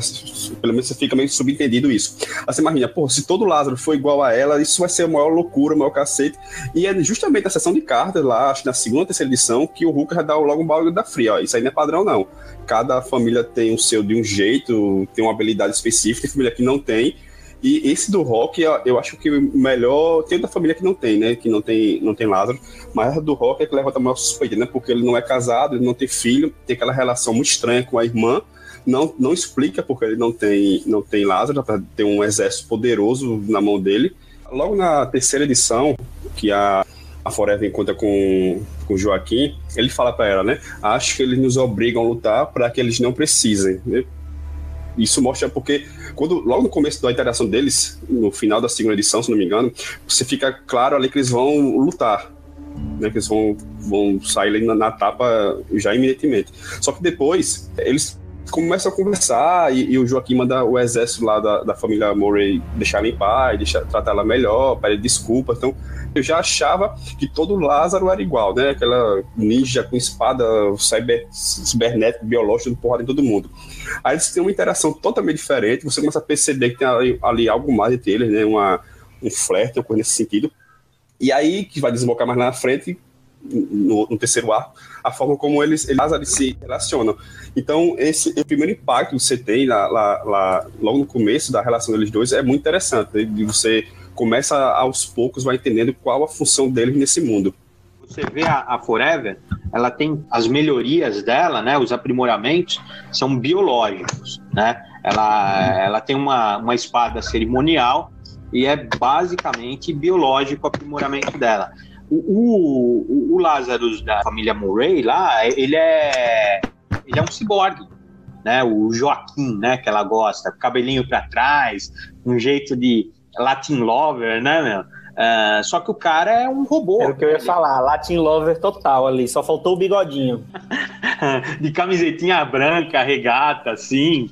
Speaker 6: pelo menos você fica meio subentendido isso. Aí você imagina, porra, se todo Lázaro for igual a ela, isso vai ser a maior loucura, o maior cacete. E é justamente a sessão de cartas lá, acho que na segunda, terceira edição, que o Hulk já dá logo um bagulho da fria, ó. Isso aí não é padrão, não cada família tem o seu de um jeito, tem uma habilidade específica, tem família que não tem. E esse do Rock, eu acho que o melhor. Tem da família que não tem, né? Que não tem, não tem Lázaro. Mas a do Rock é que levanta a maior suspeita, né? Porque ele não é casado, ele não tem filho, tem aquela relação muito estranha com a irmã. Não, não explica porque ele não tem, não tem Lázaro, ter um exército poderoso na mão dele. Logo na terceira edição, que a, a Forever encontra com, com Joaquim, ele fala para ela, né? Acho que eles nos obrigam a lutar para que eles não precisem. Né? Isso mostra porque quando logo no começo da interação deles, no final da segunda edição, se não me engano, você fica claro ali que eles vão lutar, né, que eles vão, vão sair na, na tapa já imediatamente. Só que depois eles começam a conversar e, e, o Joaquim manda o exército lá da, da família Murray deixar ela em paz, deixar, tratar ela melhor, pedir desculpas. Então, eu já achava que todo Lázaro era igual, né? Aquela ninja com espada cyber, cibernética, biológica, do porrada em todo mundo. Aí eles têm uma interação totalmente diferente, você começa a perceber que tem ali, ali algo mais entre eles, né? Uma, um flerte, uma coisa nesse sentido. E aí, que vai desembocar mais lá na frente, no, no, terceiro arco, a forma como eles, eles se relacionam. Então, esse o primeiro impacto que você tem lá, lá, lá, logo no começo da relação deles dois é muito interessante. Né? Você começa aos poucos, vai entendendo qual a função deles nesse mundo.
Speaker 7: Você vê a, a Forever, ela tem as melhorias dela, né? Os aprimoramentos são biológicos, né? Ela, ela tem uma, uma espada cerimonial e é basicamente biológico o aprimoramento dela. O, o, o Lazarus da família Murray lá, ele é, ele é um ciborgue, né? O Joaquim, né? Que ela gosta, cabelinho para trás, um jeito de Latin lover, né, meu? Uh, só que o cara é um robô.
Speaker 2: É o que eu ia falar, Latin Lover total ali, só faltou o bigodinho. (laughs)
Speaker 7: de camisetinha branca, regata, assim.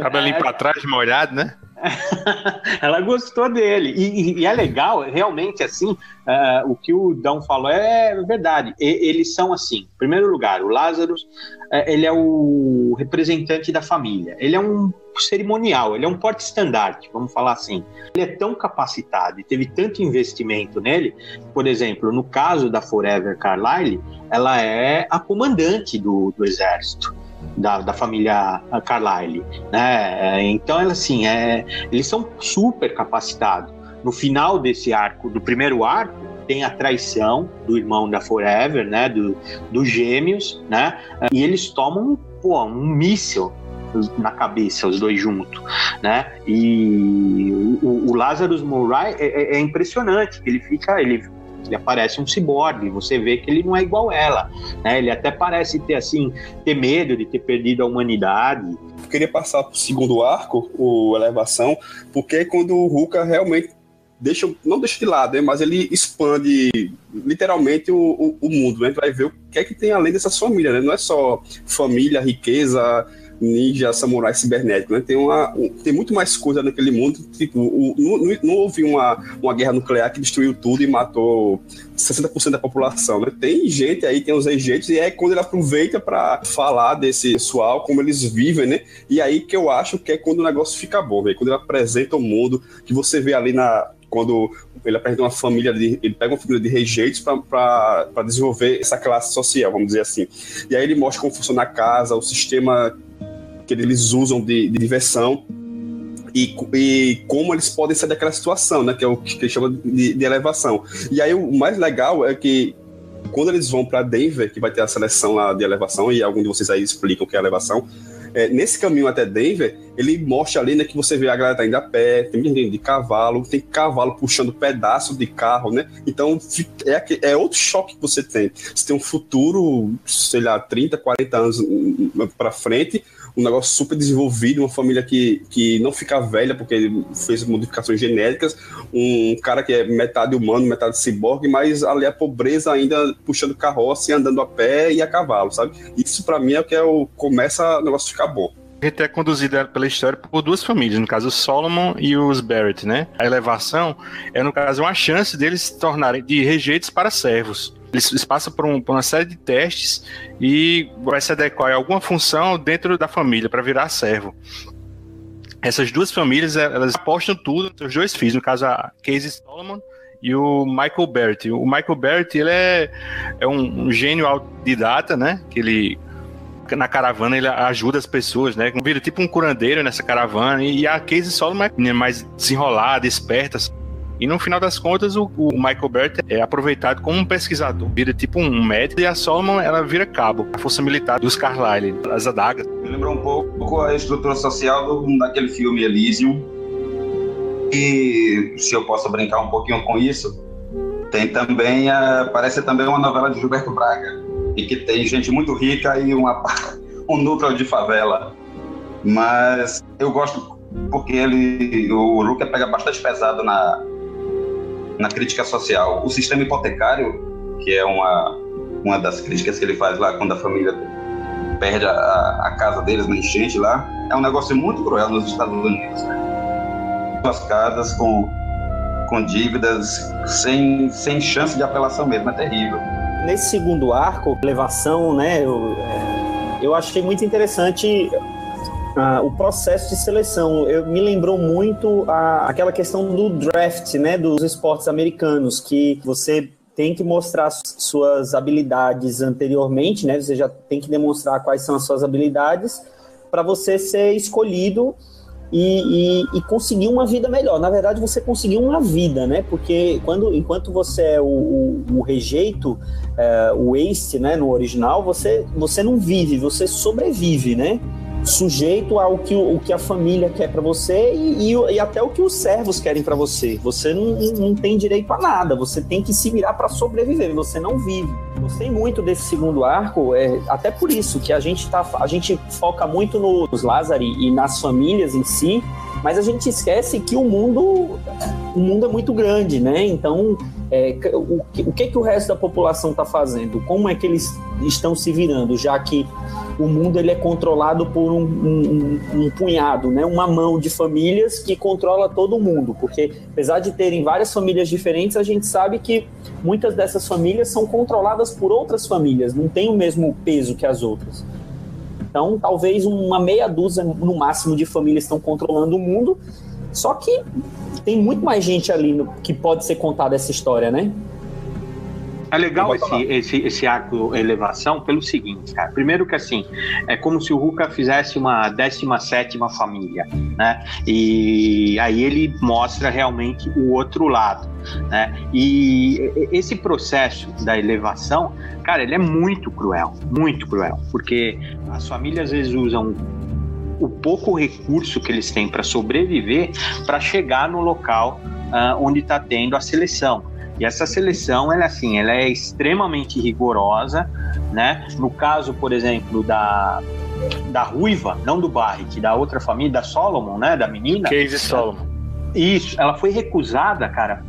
Speaker 5: Cabelinho é... pra trás, molhado, né? (laughs)
Speaker 7: ela gostou dele. E, e, é legal, realmente, assim, uh, o que o Dão falou é verdade. E, eles são assim. Em primeiro lugar, o Lázaro, uh, ele é o representante da família. Ele é um cerimonial, ele é um porte-estandarte, vamos falar assim. Ele é tão capacitado e teve tanto investimento nele, por exemplo, no caso da Forever Carlyle, ela é a comandante do, do exército da, da família Carlyle, né? É, então, assim, é, eles são super capacitados. No final desse arco, do primeiro arco, tem a traição do irmão da Forever, né? Do, dos gêmeos, né? E eles tomam pô, um míssil na cabeça, os dois juntos, né? E o, o Lazarus Murray é, é, é impressionante, ele fica, ele ele aparece um ciborgue, você vê que ele não é igual ela, né? Ele até parece ter assim, ter medo de ter perdido a humanidade.
Speaker 6: Eu queria passar para o segundo arco, o elevação, porque é quando o Ruka realmente deixa, não deixa de lado, né, mas ele expande literalmente o, o, o mundo, né? vai ver o que é que tem além dessas famílias, né? Não é só família, riqueza, ninja, samurai cibernético, né? Tem, uma, um, tem muito mais coisa naquele mundo. Tipo, o, não, não, houve uma, uma guerra nuclear que destruiu tudo e matou 60% da população, né? Tem gente aí, tem os rejeitos, e é quando ele aproveita para falar desse pessoal, como eles vivem, né? E aí que eu acho que é quando o negócio fica bom, véio. quando ele apresenta o mundo, que você vê ali na, quando ele apresenta uma família de, ele pega uma família de rejeitos para desenvolver essa classe social, vamos dizer assim. E aí ele mostra como funciona a casa, o sistema que eles usam de, de diversão e, e, como eles podem sair daquela situação, né? Que é o que eles chamam de, de elevação. E aí o mais legal é que quando eles vão para Denver, que vai ter a seleção lá de elevação, e algum de vocês aí explicam o que é elevação, é, nesse caminho até Denver, ele mostra ali né, que você vê a galera tá indo a pé, tem gente de cavalo, tem cavalo puxando pedaço de carro, né? Então é, é outro choque que você tem. Você tem um futuro, sei lá, 30, 40 anos hum, para frente, um negócio super desenvolvido, uma família que, que não fica velha porque fez modificações genéticas, um cara que é metade humano, metade ciborgue, mas ali a pobreza ainda puxando carroça e andando a pé e a cavalo, sabe? Isso para mim é o que é o, começa o negócio ficar bom.
Speaker 5: A gente é conduzido pela história por duas famílias, no caso Solomon e os Barrett, né? A elevação é, no caso, uma chance deles se tornarem de rejeitos para servos. Eles passam por, um, por, uma série de testes e vai se adequar a alguma função dentro da família para virar servo. Essas duas famílias, elas apostam tudo nos dois filhos, no caso a Casey Solomon e o Michael Barrett. O Michael Barrett, ele é, é um, um gênio autodidata, né? Que ele na caravana ele ajuda as pessoas, né? Vira tipo um curandeiro nessa caravana. E a Casey Solomon é mais desenrolada, esperta. E no final das contas, o, o, Michael Bert é aproveitado como um pesquisador, vira tipo um médico, e a Solomon ela vira cabo, a força militar dos Carlyle, as adagas.
Speaker 4: Me lembrou um pouco a estrutura social do, daquele filme Elysium. E se eu posso brincar um pouquinho com isso, tem também, a, parece também uma novela de Gilberto Braga, e que tem gente muito rica e uma, (laughs) um núcleo de favela. Mas eu gosto porque ele, o Luca pega bastante pesado na, na crítica social. O sistema hipotecário, que é uma, uma das críticas que ele faz lá quando a família perde a, a casa deles na enchente lá, é um negócio muito cruel nos Estados Unidos. Né? As casas com, com dívidas sem, sem chance de apelação mesmo, é terrível.
Speaker 2: Nesse segundo arco, elevação, né, eu, é, eu achei muito interessante ah, o processo de seleção. Eu, me lembrou muito a, aquela questão do draft, né, dos esportes americanos, que você tem que mostrar suas habilidades anteriormente, né? Você já tem que demonstrar quais são as suas habilidades para você ser escolhido e, e, e, conseguir uma vida melhor. Na verdade, você conseguiu uma vida, né? Porque quando, enquanto você é o, o, o rejeito, é, o waste, né? No original, você, você não vive, você sobrevive, né? Sujeito ao que, o que a família quer para você e, e, e, até o que os servos querem para você. Você não, não tem direito a nada, você tem que se virar para sobreviver, você não vive. Gostei muito desse segundo arco, é, até por isso que a gente, tá, a gente foca muito nos Lázaro e nas famílias em si, mas a gente esquece que o mundo, o mundo é muito grande, né? Então, é, o, o que, que o resto da população está fazendo? Como é que eles estão se virando, já que o mundo ele é controlado por um, um, um, punhado, né? uma mão de famílias que controla todo mundo, porque apesar de terem várias famílias diferentes, a gente sabe que muitas dessas famílias são controladas por outras famílias, não tem o mesmo peso que as outras. Então, talvez uma meia dúzia no máximo de famílias estão controlando o mundo, só que tem muito mais gente ali no, que pode ser contada essa história, né?
Speaker 7: É legal esse, esse, esse arco elevação pelo seguinte, cara. Primeiro que assim, é como se o Ruka fizesse uma 17 família, né? E aí ele mostra realmente o outro lado, né? E esse processo da elevação, cara, ele é muito cruel, muito cruel, porque as famílias às vezes usam o pouco recurso que eles têm para sobreviver para chegar no local uh, onde está tendo a seleção. E essa seleção, ela assim, ela é extremamente rigorosa, né? No caso, por exemplo, da da Ruiva, não do Barrick, da outra família, da Solomon, né, da menina.
Speaker 5: Casey Solomon.
Speaker 7: Isso, ela foi recusada, cara,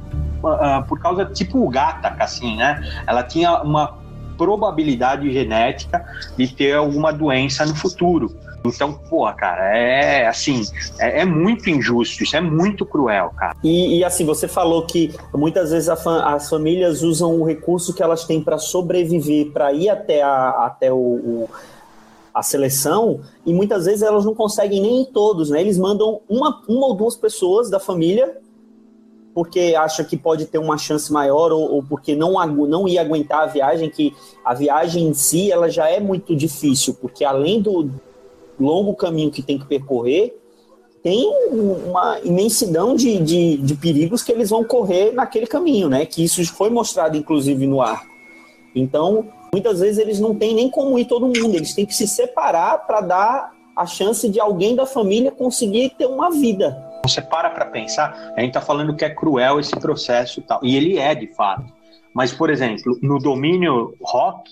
Speaker 7: uh, por causa tipo o gata, assim, né? Ela tinha uma probabilidade genética de ter alguma doença no futuro. Então, porra, cara, é assim, é, é, muito injusto, isso é muito cruel, cara.
Speaker 2: E, e assim, você falou que muitas vezes as famílias usam o recurso que elas têm para sobreviver, para ir até, a, até o, o, a seleção, e muitas vezes elas não conseguem nem todos, né? Eles mandam uma, uma ou duas pessoas da família porque acha que pode ter uma chance maior ou, ou, porque não, não ia aguentar a viagem, que a viagem em si ela já é muito difícil, porque além do, longo caminho que tem que percorrer, tem uma imensidão de, de, de, perigos que eles vão correr naquele caminho, né? Que isso foi mostrado, inclusive, no ar. Então, muitas vezes eles não têm nem como ir todo mundo, eles têm que se separar para dar a chance de alguém da família conseguir ter uma vida.
Speaker 7: Você para para pensar, a gente está falando que é cruel esse processo e tal, e ele é de fato. Mas, por exemplo, no domínio rock,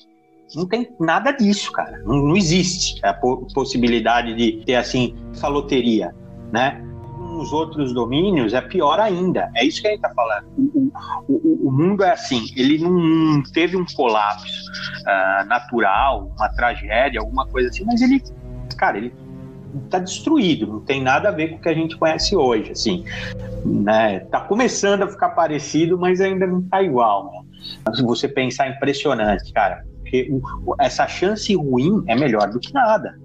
Speaker 7: não tem nada disso, cara. Não, não existe a possibilidade de ter, assim, essa loteria, né? Nos outros domínios é pior ainda. É isso que a gente está falando. O, o, o, mundo é assim, ele não teve um colapso uh, natural, uma tragédia, alguma coisa assim, mas ele, cara, ele está destruído, não tem nada a ver com o que a gente conhece hoje, assim, né? Tá começando a ficar parecido, mas ainda não tá igual, né? Se você pensar impressionante, cara, porque essa chance ruim é melhor do que nada.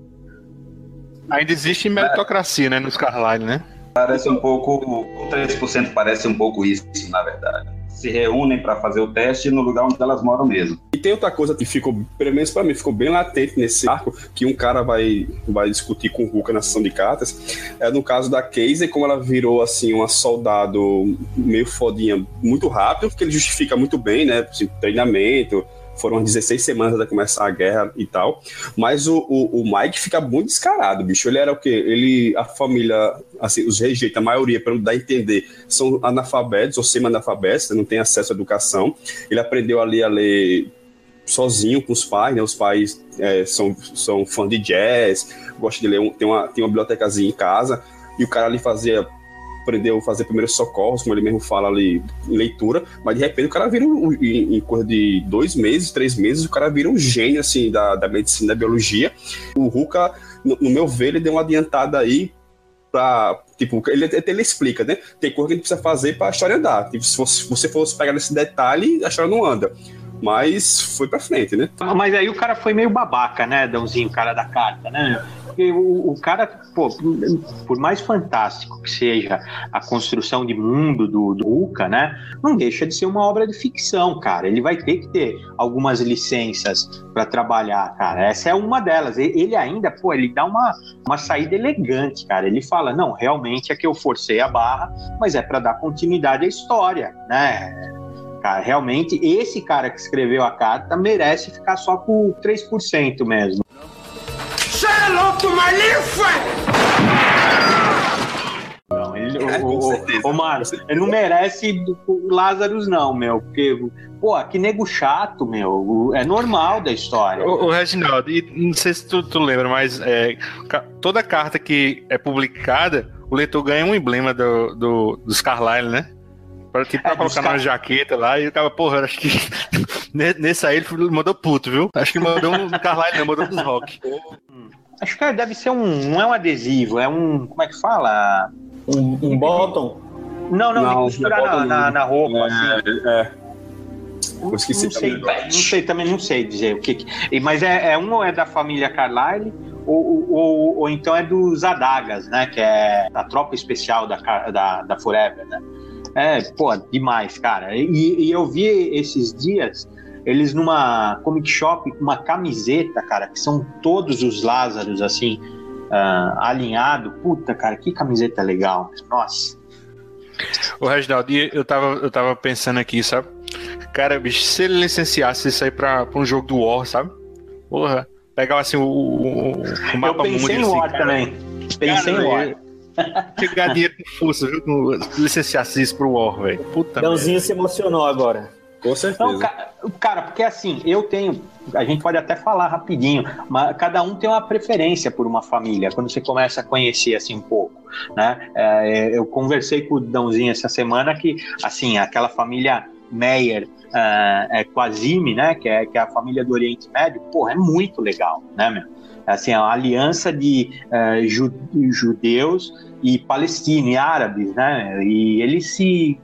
Speaker 5: Ainda existe meritocracia, né, nos Carlyle, né?
Speaker 4: Parece um pouco, o 3% parece um pouco isso, na verdade. se reúnem para fazer o teste no lugar onde elas moram mesmo.
Speaker 6: E tem outra coisa que ficou, pelo menos para mim, ficou bem latente nesse arco, que um cara vai, vai discutir com o Ruka na sessão de cartas, é no caso da Casey, como ela virou, assim, uma soldado meio fodinha muito rápido, porque ele justifica muito bem, né, assim, treinamento, foram 16 semanas até começar a guerra e tal. Mas o, o, o, Mike fica muito descarado, bicho. Ele era o quê? Ele, a família, assim, os rejeitos, a maioria, para dar a entender, são analfabetos ou semi-analfabetos, não tem acesso à educação. Ele aprendeu ali a ler sozinho com os pais, né? Os pais é, são, são fã de jazz, gosta de ler, um, tem, uma, tem uma bibliotecazinha em casa, e o cara ali fazia aprendeu a fazer primeiros socorros, como ele mesmo fala ali, leitura, mas de repente o cara vira, um, em, em coisa de dois meses, três meses, o cara vira um gênio, assim, da, da medicina, da biologia. O Ruka, no, no meu ver, ele deu uma adiantada aí pra, tipo, ele, ele explica, né? Tem coisa que a gente precisa fazer para a história andar. Tipo, se você fosse pegar nesse detalhe, a história não anda. Mas foi pra frente, né?
Speaker 7: Mas aí o cara foi meio babaca, né, Dãozinho, o cara da carta, né? Porque o, o, cara, pô, por mais fantástico que seja a construção de mundo do, do Uca, né? Não deixa de ser uma obra de ficção, cara. Ele vai ter que ter algumas licenças para trabalhar, cara. Essa é uma delas. Ele ainda, pô, ele dá uma, uma saída elegante, cara. Ele fala: não, realmente é que eu forcei a barra, mas é para dar continuidade à história, né? Cara, realmente, esse cara que escreveu a carta merece ficar só com 3% mesmo. My little friend! Não, ele, é, o, o, o Mário, ele não merece o Lázaro, não, meu, porque, pô, que nego chato, meu, é normal da história.
Speaker 5: O, o Reginaldo, e não sei se tu, tu lembra, mas é, toda carta que é publicada, o leitor ganha um emblema do, do, dos Carlyle, né? Pra, tipo, é, colocar na jaqueta lá e o cara, porra, acho que (laughs) nesse aí ele mandou puto, viu? Acho que mandou um Carlyle, não, mandou dos rock.
Speaker 7: Acho que deve ser um. Não é um adesivo, é um. Como é que fala?
Speaker 2: Um, um bottom?
Speaker 7: Não, não, não de costurar é na, na, na, roupa, é, assim. É.
Speaker 6: Eu esqueci
Speaker 7: não, sei, não sei, também não sei dizer o que. que mas é, é um é da família Carlyle, ou, ou, ou, então é dos Adagas, né? Que é a tropa especial da, da, da Forever, né? É, pô, demais, cara. E, e eu vi esses dias eles numa comic shop com uma camiseta, cara, que são todos os Lázaros, assim, uh, alinhado. Puta, cara, que camiseta legal. Nossa.
Speaker 5: O Reginaldo, eu tava, eu tava pensando aqui, sabe? Cara, bicho, se ele licenciasse isso aí pra, pra um jogo do War, sabe? Porra, pegava assim o, o,
Speaker 7: o mapa Eu pensei no assim, War cara. também. Pensei cara, no War.
Speaker 5: Pegar dinheiro com força, viu? Licenciasse isso pro War, velho.
Speaker 2: Puta Dãozinho se emocionou agora.
Speaker 6: Com certeza. Então,
Speaker 7: cara, porque assim, eu tenho. A gente pode até falar rapidinho, mas cada um tem uma preferência por uma família, quando você começa a conhecer assim um pouco. Né? É, eu conversei com o Dãozinho essa semana que, assim, aquela família Meyer uh, é, Quasime, né? Que é, que é a família do Oriente Médio, porra, é muito legal, né, meu? Assim, a aliança de uh, judeus e palestinos e árabes, né? E eles se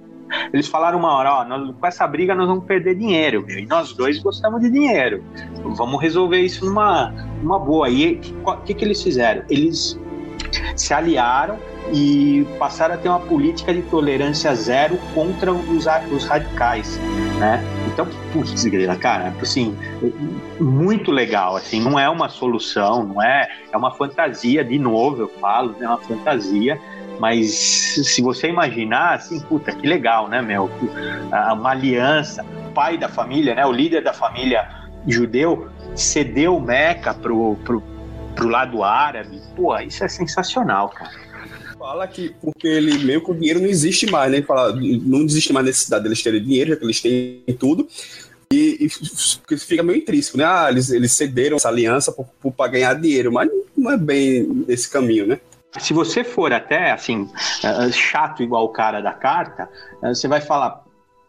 Speaker 7: eles falaram uma hora, ó, nós, com essa briga nós vamos perder dinheiro, e nós dois gostamos de dinheiro. Vamos resolver isso numa, numa boa. E o que, que eles fizeram? Eles se aliaram e passaram a ter uma política de tolerância zero contra os, os radicais, né? Então, putz, cara, assim, muito legal, assim, não é uma solução, não é, é uma fantasia, de novo eu falo, é uma fantasia, mas se você imaginar, assim, puta, que legal, né, meu? Uma aliança, pai da família, né, o líder da família judeu, cedeu Meca pro, pro, pro lado árabe. Pô, isso é sensacional, cara.
Speaker 6: Fala que porque ele meio que o dinheiro não existe mais, né? Ele fala, não existe mais necessidade deles terem dinheiro, já que eles têm tudo. E, e fica meio intrínseco, né? Ah, eles, eles cederam essa aliança para ganhar dinheiro, mas não é bem esse caminho, né?
Speaker 7: Se você for até assim, eh, chato igual o cara da carta, eh, você vai falar,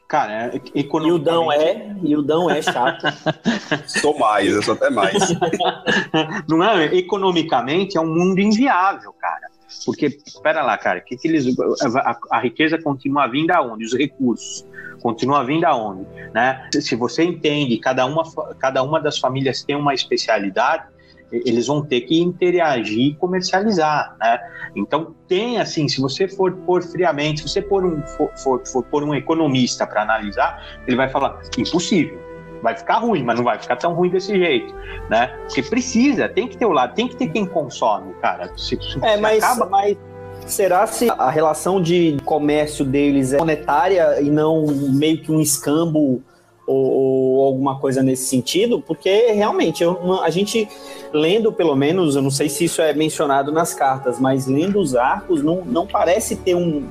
Speaker 7: cara,
Speaker 2: economicamente... Dão é, Dão é chato. (laughs)
Speaker 6: sou mais, eu sou até mais. (laughs)
Speaker 7: Não é? Economicamente é um mundo inviável, cara. Porque, espera lá, cara, que, que eles, a, a, riqueza continua vindo aonde? Os recursos. Continua vindo aonde? Né? Se você entende, cada uma, cada uma das famílias tem uma especialidade, eles vão ter que interagir e comercializar, né? Então tem assim, se você for por friamente, se você for um for, for, for, for um economista para analisar, ele vai falar impossível vai ficar ruim, mas não vai ficar tão ruim desse jeito, né? Porque precisa, tem que ter o lado, tem que ter quem consome, cara.
Speaker 2: Se, se é, mas, acaba... mas será se a relação de comércio deles é monetária e não meio que um escambo ou, ou alguma coisa nesse sentido? Porque realmente eu, a gente lendo pelo menos, eu não sei se isso é mencionado nas cartas, mas lendo os arcos não, não parece ter um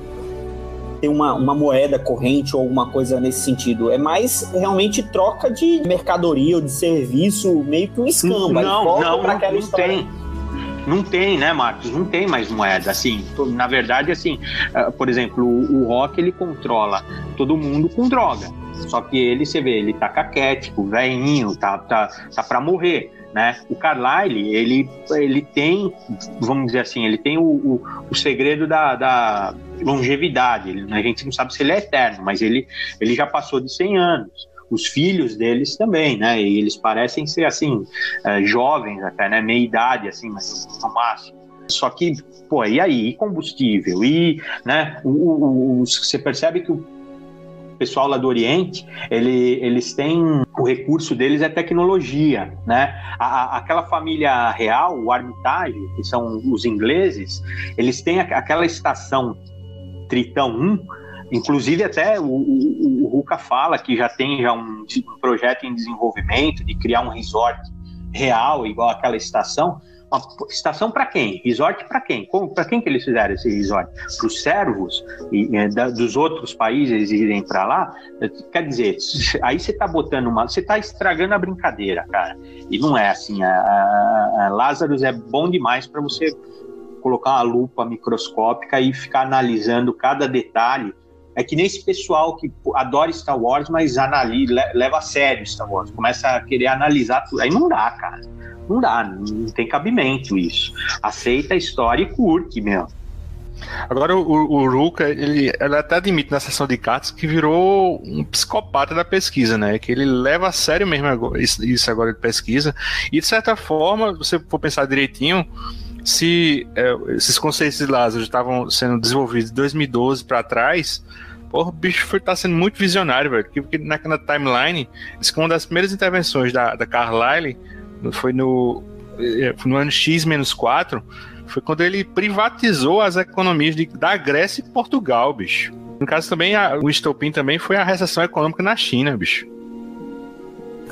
Speaker 2: ter uma, uma moeda corrente ou alguma coisa nesse sentido. É mais realmente troca de mercadoria ou de serviço, meio que um escambo.
Speaker 7: Não, não, não, não tem. Não tem, né, Marcos? Não tem mais moeda. Assim, na verdade, assim, uh, por exemplo, o, o rock ele controla todo mundo com droga. Só que ele, você vê, ele tá caquético, velhinho, tá, tá, tá pra morrer. Né? O Carlyle, ele, ele tem, vamos dizer assim, ele tem o, o, o segredo da, da longevidade. Ele, a gente não sabe se ele é eterno, mas ele, ele já passou de 100 anos. Os filhos deles também, né? E eles parecem ser, assim, é, jovens até, né? Meia idade, assim, mas no máximo. Só que, pô, e aí? E combustível? E, né? O, o, o, você percebe que o pessoal lá do Oriente, ele, eles têm o recurso deles é tecnologia, né? A, aquela família real, o Armitage, que são os ingleses, eles têm aquela estação Tritão 1, inclusive até o, o, o Ruka fala que já tem já um, um projeto em desenvolvimento de criar um resort real igual aquela estação, uma estação para quem? Resort para quem? Para quem que eles fizeram esse resort? Para os servos e, e, da, dos outros países irem para lá? Quer dizer, (laughs) aí você está botando uma. Você está estragando a brincadeira, cara. E não é assim. A, a, a Lazarus é bom demais para você colocar uma lupa microscópica e ficar analisando cada detalhe. É que nem esse pessoal que adora Star Wars, mas analisa, leva a sério Star Wars, começa a querer analisar tudo. Aí não dá, cara não dá, não tem cabimento isso. Aceita a história e curte, meu.
Speaker 5: Agora o, o Ruka, ele, ele até admite na sessão de cartas que virou um psicopata da pesquisa, né? Que ele leva a sério mesmo isso agora de pesquisa. E de certa forma, se você for pensar direitinho, se é, esses conceitos de Lázaro estavam sendo desenvolvidos de 2012 para trás, porra, o bicho está sendo muito visionário, velho. Porque naquela timeline, isso é uma das primeiras intervenções da, da Carlyle foi no, eh, no ano X-4, foi quando ele privatizou as economias de, da Grécia e Portugal, bicho. No caso também, a, o estopim também foi a recessão econômica na China, bicho.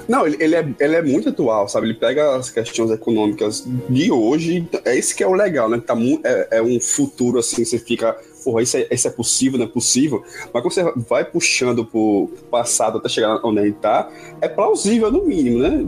Speaker 6: Não, ele, ele, é, ele é muito atual, sabe? Ele pega as questões econômicas de hoje, é isso que é o legal, né? Tá, é, é um futuro assim, você fica porra, isso é, isso é possível, não é possível. Mas quando você vai puxando pro passado até chegar onde gente tá, é plausível no mínimo, né?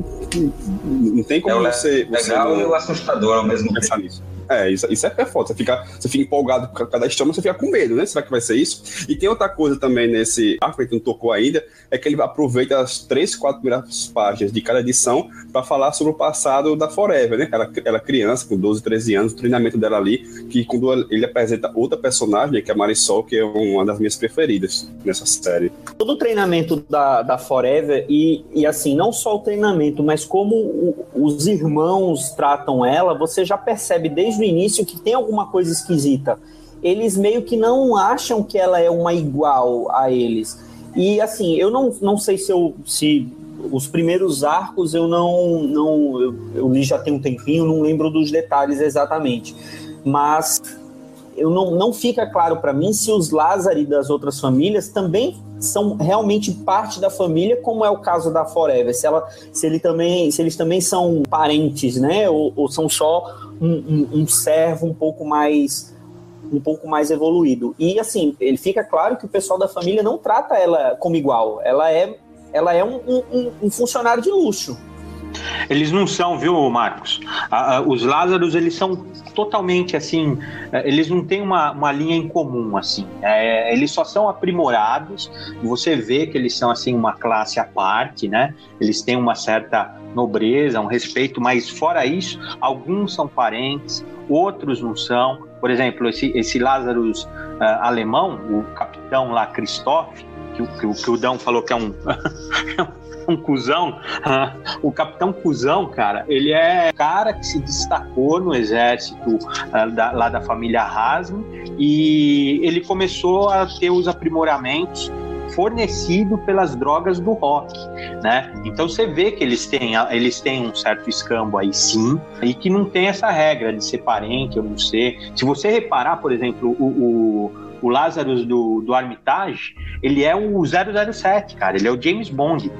Speaker 6: Não tem como é você.
Speaker 4: Legal
Speaker 6: você
Speaker 4: e o assustador ao mesmo tempo.
Speaker 6: Nisso. É, isso, isso é foda. Você fica, você fica empolgado com cada história, mas você fica com medo, né? Será que vai ser isso? E tem outra coisa também nesse arco que não tocou ainda, é que ele aproveita as três, quatro primeiras páginas de cada edição para falar sobre o passado da Forever, né? Ela, ela criança, com 12, 13 anos, o treinamento dela ali, que quando ele apresenta outra personagem, que é a Marisol, que é uma das minhas preferidas nessa série.
Speaker 2: Todo o treinamento da, da Forever, e, e assim, não só o treinamento, mas como o, os irmãos tratam ela, você já percebe desde no início que tem alguma coisa esquisita. Eles meio que não acham que ela é uma igual a eles. E assim, eu não, não sei se eu se os primeiros arcos eu não não eu, eu li já tem um tempinho, não lembro dos detalhes exatamente. Mas eu não, não fica claro para mim se os Lázaro das outras famílias também são realmente parte da família, como é o caso da Forever. Se, ela, se, ele também, se eles também são parentes, né? Ou, ou são só um, um, um, servo um pouco mais um pouco mais evoluído. E assim, ele fica claro que o pessoal da família não trata ela como igual. Ela é, ela é um, um, um funcionário de luxo.
Speaker 7: Eles não são, viu, Marcos? os Lázaros, eles são totalmente assim, é, eles não têm uma, uma linha em comum, assim. É, eles só são aprimorados, você vê que eles são, assim, uma classe à parte, né? Eles têm uma certa nobreza, um respeito, mas fora isso, alguns são parentes, outros não são. Por exemplo, esse, esse Lazarus uh, alemão, o capitão lá, Christoph, que, que, que o Dão falou que é um, (laughs) Capitão Cusão, o Capitão Cusão, cara, ele é cara que se destacou no exército uh, da, lá da família Hasm e ele começou a ter os aprimoramentos fornecido pelas drogas do rock, né? Então você vê que eles têm, eles têm um certo escambo aí sim, e que não tem essa regra de ser parente ou não ser. Se você reparar, por exemplo, o, o, o Lazarus do, do Armitage, ele é o 007, cara, ele é o James Bond.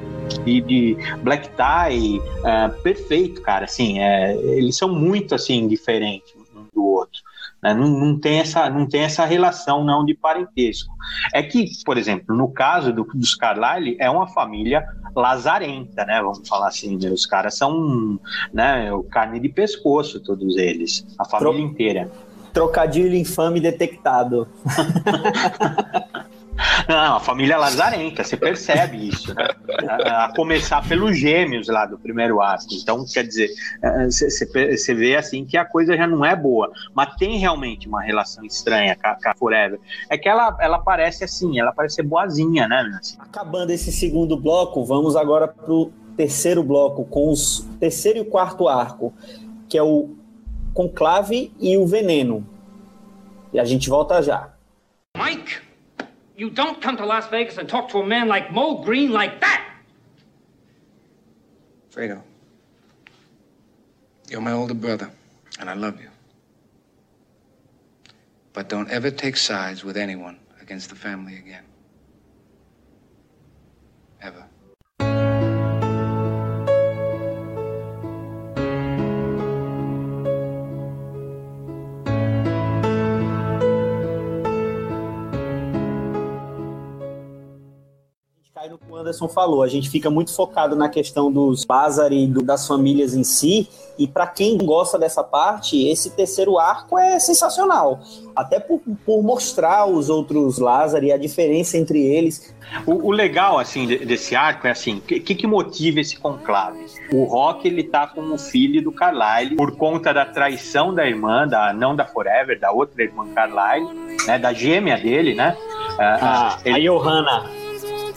Speaker 7: De, de black tie, uh, perfeito, cara. Assim, é, eles são muito assim diferentes um do outro. Né? Não, não, tem essa, não tem essa relação não de parentesco. É que, por exemplo, no caso do, dos Carlyle, é uma família lazarenta, né? Vamos falar assim, né? os caras são né, carne de pescoço, todos eles, a família Tro... inteira.
Speaker 2: Trocadilho infame detectado. (laughs)
Speaker 7: Não, a família lazarenta, você percebe isso, né? A, a, começar pelos gêmeos lá do primeiro arco. Então, quer dizer, você vê assim que a coisa já não é boa. Mas tem realmente uma relação estranha com a, com a Forever. É que ela, ela parece assim, ela parece ser boazinha, né? Assim.
Speaker 2: Acabando esse segundo bloco, vamos agora pro terceiro bloco, com os terceiro e quarto arco, que é o Conclave e o Veneno. E a gente volta já. Mike! You don't come to Las Vegas and talk to a man like Mo Green like that!
Speaker 8: Fredo, you're my older brother, and I love you. But don't ever take sides with anyone against the family again. Ever.
Speaker 2: No que o Anderson falou. A gente fica muito focado na questão dos Lázaro e do, das famílias em si. E para quem gosta dessa parte, esse terceiro arco é sensacional. Até por, por mostrar os outros Lázaro e a diferença entre eles.
Speaker 7: O, o legal, assim, desse arco é assim, o que, que motiva esse conclave? O Rock, ele tá com o filho do Carlyle por conta da traição da irmã, da, não da Forever, da outra irmã Carlyle, né, da gêmea dele, né?
Speaker 2: Ah, ele, a Johanna.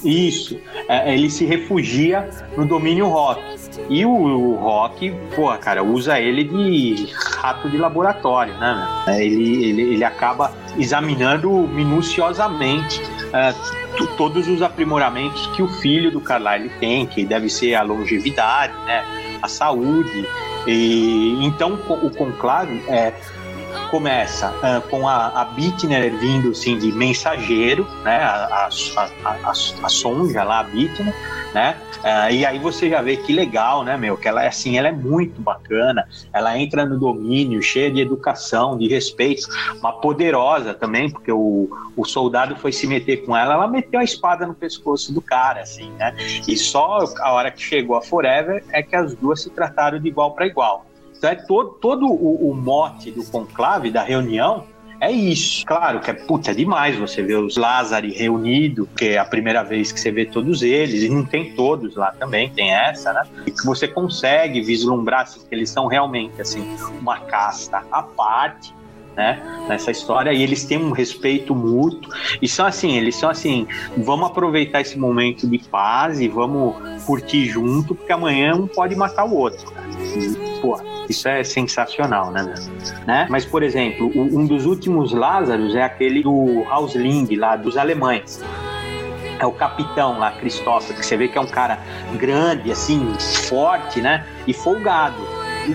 Speaker 7: Isso. É, ele se refugia no domínio rock. E o, o rock, pô, cara, usa ele de rato de laboratório, né? É, ele, ele, ele acaba examinando minuciosamente é, todos os aprimoramentos que o filho do Carlyle tem, que deve ser a longevidade, né? A saúde. E então o conclave é começa uh, com a, a vindo assim, de mensageiro, né? A, a, a, a Sonja lá, a Bittner, né? Uh, e aí você já vê que legal, né, meu? Que ela é assim, ela é muito bacana. Ela entra no domínio, cheia de educação, de respeito, uma poderosa também, porque o, o soldado foi se meter com ela, ela meteu a espada no pescoço do cara, assim, né? E só a hora que chegou a Forever é que as duas se trataram de igual para igual. Então é todo, todo o, o mote do conclave, da reunião, é isso. Claro que é puta demais você ver os Lázari reunidos, que é a primeira vez que você vê todos eles, e não tem todos lá também, tem essa, né? E que você consegue vislumbrar assim, que eles são realmente assim, uma casta à parte. Né, nessa história e eles têm um respeito mútuo e são assim, eles são assim, vamos aproveitar esse momento de paz e vamos curtir junto, porque amanhã um pode matar o outro. E, pô, isso é sensacional, né, né? Mas, por exemplo, um dos últimos Lázaros é aquele do Hausling, lá dos alemães é o capitão lá, Christopher, que você vê que é um cara grande, assim, forte, né? E folgado.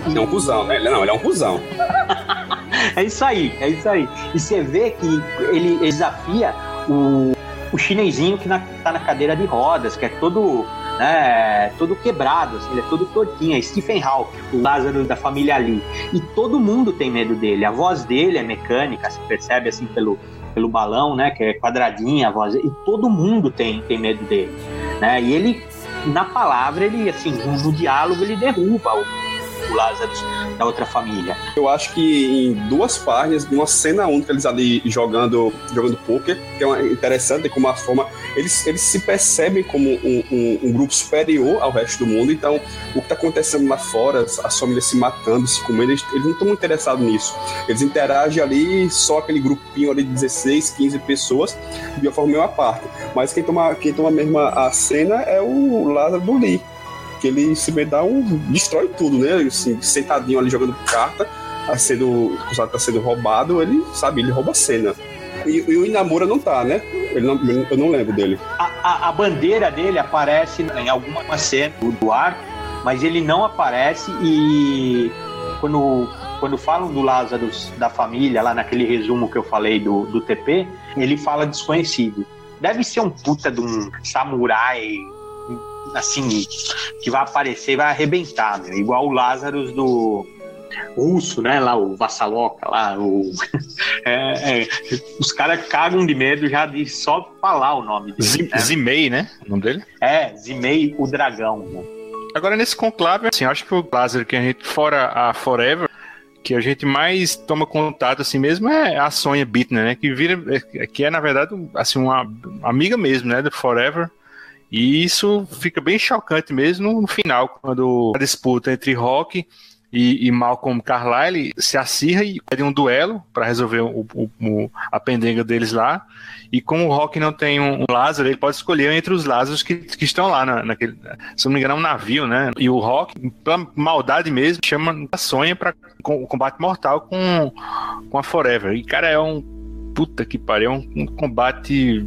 Speaker 6: Ele é um cuzão, né? Não, ele é um cuzão. (laughs)
Speaker 7: é isso aí, é isso aí. E você vê que ele desafia o, o chinesinho que na, tá na cadeira de rodas, que é todo né, todo quebrado, assim, ele é todo tortinho, é Stephen Hawking, o Lázaro da família Ali. E todo mundo tem medo dele, a voz dele é mecânica, se percebe assim pelo, pelo balão, né, que é quadradinha a voz, e todo mundo tem, tem medo dele, né, e ele, na palavra, ele, assim, no, diálogo, ele derruba o, o Lázaro da outra família?
Speaker 6: Eu acho que em duas páginas, numa cena única, eles ali jogando, jogando poker, que é uma, interessante como a forma. Eles, eles se percebem como um, um, um grupo superior ao resto do mundo, então o que está acontecendo lá fora, as famílias se matando, se comendo, eles, eles não estão muito interessados nisso. Eles interagem ali, só aquele grupinho ali de 16, 15 pessoas, de uma forma meio à parte. Mas quem toma, quem toma mesmo a cena é o Lázaro do Lee que ele se vê dar um. destrói tudo, né? Assim, sentadinho ali jogando carta, a tá sendo, acusado tá sendo roubado, ele sabe, ele rouba a cena. E, e o Inamura não tá, né? Não, eu não lembro dele.
Speaker 7: A, a, a, bandeira dele aparece em alguma cena do arco, mas ele não aparece e quando, quando falam do Lázaro da família, lá naquele resumo que eu falei do, do TP, ele fala desconhecido. Deve ser um puta de um samurai assim, que vai aparecer e vai arrebentar, meu. Igual o Lázaro do russo, né? Lá, o Vassaloca, lá, o. (laughs) é, é, os caras cagam de medo já de só falar o nome
Speaker 5: dele. né? Zimei, né? O nome dele?
Speaker 7: É, Zimei o Dragão. Né?
Speaker 5: Agora, nesse conclave, assim, acho que o Lázaro que a gente, fora a Forever, que a gente mais toma contato assim mesmo é a Sonha Bittner, né? Que vira, é, que é na verdade assim uma amiga mesmo, né? Do Forever. E isso fica bem chocante mesmo no final, quando a disputa entre Rock e, e Malcolm Carlyle se acirra e pede um duelo para resolver o, o, o, a pendenga deles lá. E como o Rock não tem um, um Lázaro, ele pode escolher entre os Lázaros que, que estão lá na, naquele, se não me engano, é um navio, né? E o Rock, pela maldade mesmo, chama a Sonha para o combate mortal com, com a Forever. E, cara, é um puta que pariu, é um, um combate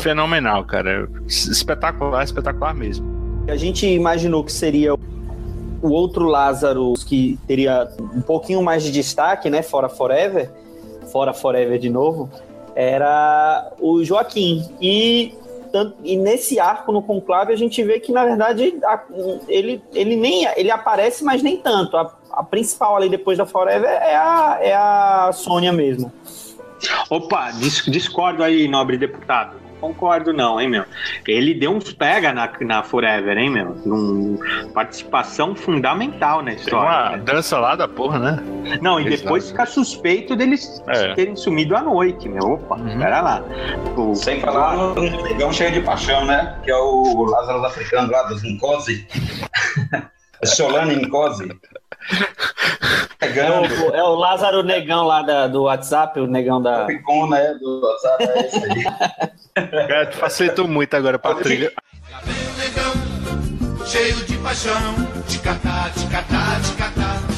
Speaker 5: fenomenal, cara. Espetacular, espetacular mesmo.
Speaker 2: A gente imaginou que seria o outro Lázaro que teria um pouquinho mais de destaque, né? Fora Forever, fora Forever de novo, era o Joaquim. E, e nesse arco no conclave a gente vê que na verdade ele, ele nem ele aparece, mas nem tanto. A, a principal ali depois da Forever é a, é a Sônia mesmo.
Speaker 7: Opa, discordo aí, nobre deputado. Concordo não, hein, meu. Ele deu uns pega na, na Forever, hein, meu. Um, participação fundamental na história.
Speaker 5: Tem uma dança lá da porra, né?
Speaker 7: Não, e depois fica suspeito deles é. terem sumido à noite, meu. Opa, uhum. pera lá.
Speaker 4: O... Sem falar no negão cheio de paixão, né? Que é o Lázaro Africano lá dos Nkosi. (laughs) Solane Nkosi.
Speaker 2: É o, é o, Lázaro Negão lá da, do WhatsApp, o negão da.
Speaker 4: O Picon, né? Do WhatsApp, é isso aí.
Speaker 5: Cara, (laughs) tu facilitou muito agora pra trilha.
Speaker 9: negão, cheio de paixão,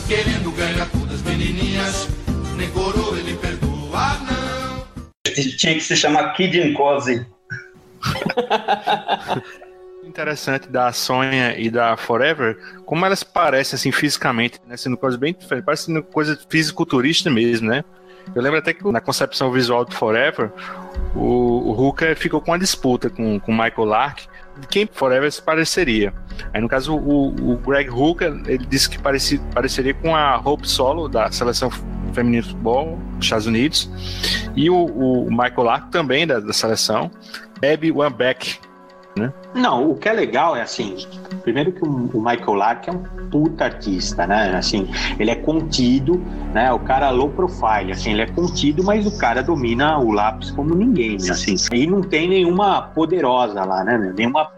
Speaker 9: querendo ganhar todas as menininhas, nem coroa ele perdoa, não.
Speaker 4: Tinha que se chamar Kid Nkose. (laughs)
Speaker 5: interessante da Sonha e da Forever, como elas parecem assim fisicamente, né, sendo coisas bem diferentes, parecem coisa fisiculturista mesmo, né? Eu lembro até que na concepção visual do Forever, o, o Hooker ficou com uma disputa com o Michael Lark de quem Forever se pareceria. Aí no caso o, o Greg Hooker, ele disse que parecia, pareceria com a Hope Solo da seleção feminina de futebol dos Estados Unidos e o, o Michael Lark também da, da seleção, Abby Wambach né?
Speaker 7: Não, o que é legal é assim, primeiro que o Michael Lark é um puta artista, né? Assim, ele é contido, né? O cara low profile, assim, ele é contido, mas o cara domina o lápis como ninguém, né? assim. E não tem nenhuma poderosa lá, né? Nenhuma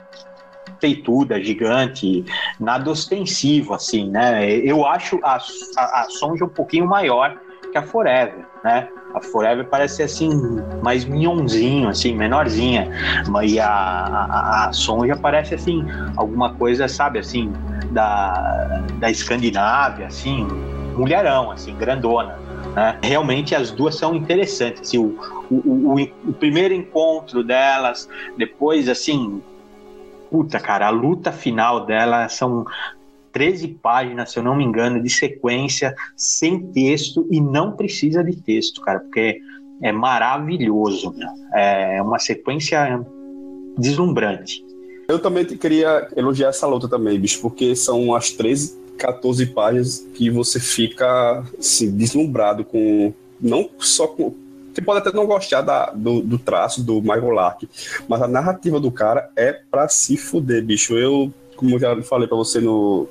Speaker 7: feituda, gigante, nada ostensivo, assim, né? Eu acho a, a, a Sonja um pouquinho maior que a Forever, né? A Forever parece assim, mais minhonzinho, assim, menorzinha. E a, a, a Sonja parece assim, alguma coisa, sabe, assim, da, da Escandinávia, assim, mulherão, assim, grandona. Né? Realmente as duas são interessantes. Assim, o, o, o, o primeiro encontro delas, depois, assim, puta, cara, a luta final dela são 13 páginas, se eu não me engano, de sequência, sem texto e não precisa de texto, cara, porque é maravilhoso, meu. é uma sequência deslumbrante.
Speaker 6: Eu também queria elogiar essa luta também, bicho, porque são as 13, 14 páginas que você fica assim, deslumbrado com. Não só com. Você pode até não gostar da, do, do traço do Michael Lark, mas a narrativa do cara é pra se fuder, bicho. Eu como eu já falei para você no,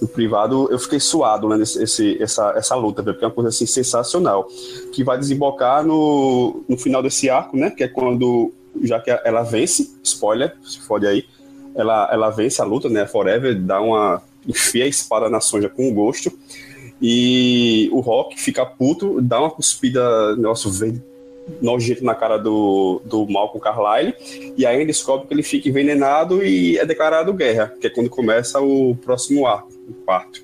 Speaker 6: no, privado, eu fiquei suado lendo esse, esse, essa, essa luta, porque é uma coisa assim sensacional, que vai desembocar no, no final desse arco, né? Que é quando, já que ela vence, spoiler, se fode aí, ela, ela vence a luta, né? Forever, dá uma. enfia a espada na sonja com gosto. E o Rock fica puto, dá uma cuspida, negócio verde nojento na cara do, do Malcolm Carlyle, e aí ele descobre que ele fica envenenado e é declarado guerra, que é quando começa o próximo arco, o quarto.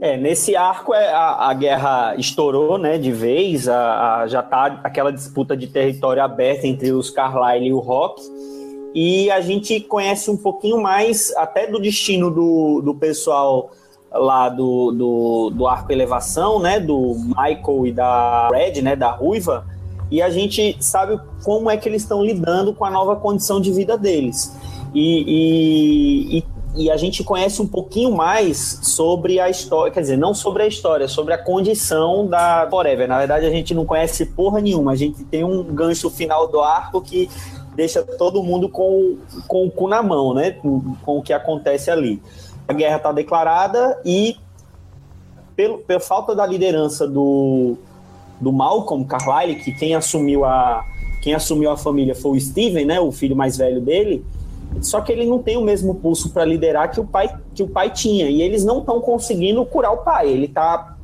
Speaker 2: É, nesse arco é, a, a guerra estourou, né, de vez, a, a, já tá aquela disputa de território aberta entre os Carlyle e o Rock, e a gente conhece um pouquinho mais até do destino do, do pessoal lá do, do, do arco elevação, né, do Michael e da Red, né, da Ruiva, e a gente sabe como é que eles estão lidando com a nova condição de vida deles. E, e, e, e, a gente conhece um pouquinho mais sobre a história, quer dizer, não sobre a história, sobre a condição da Forever. Na verdade, a gente não conhece porra nenhuma, a gente tem um gancho final do arco que deixa todo mundo com, com o cu na mão, né? Com, com o que acontece ali. A guerra está declarada e, pelo, pela falta da liderança do, do Malcolm Carlyle, que quem assumiu a quem assumiu a família foi o Steven, né, o filho mais velho dele. Só que ele não tem o mesmo pulso para liderar que o pai que o pai tinha e eles não estão conseguindo curar o pai. Ele está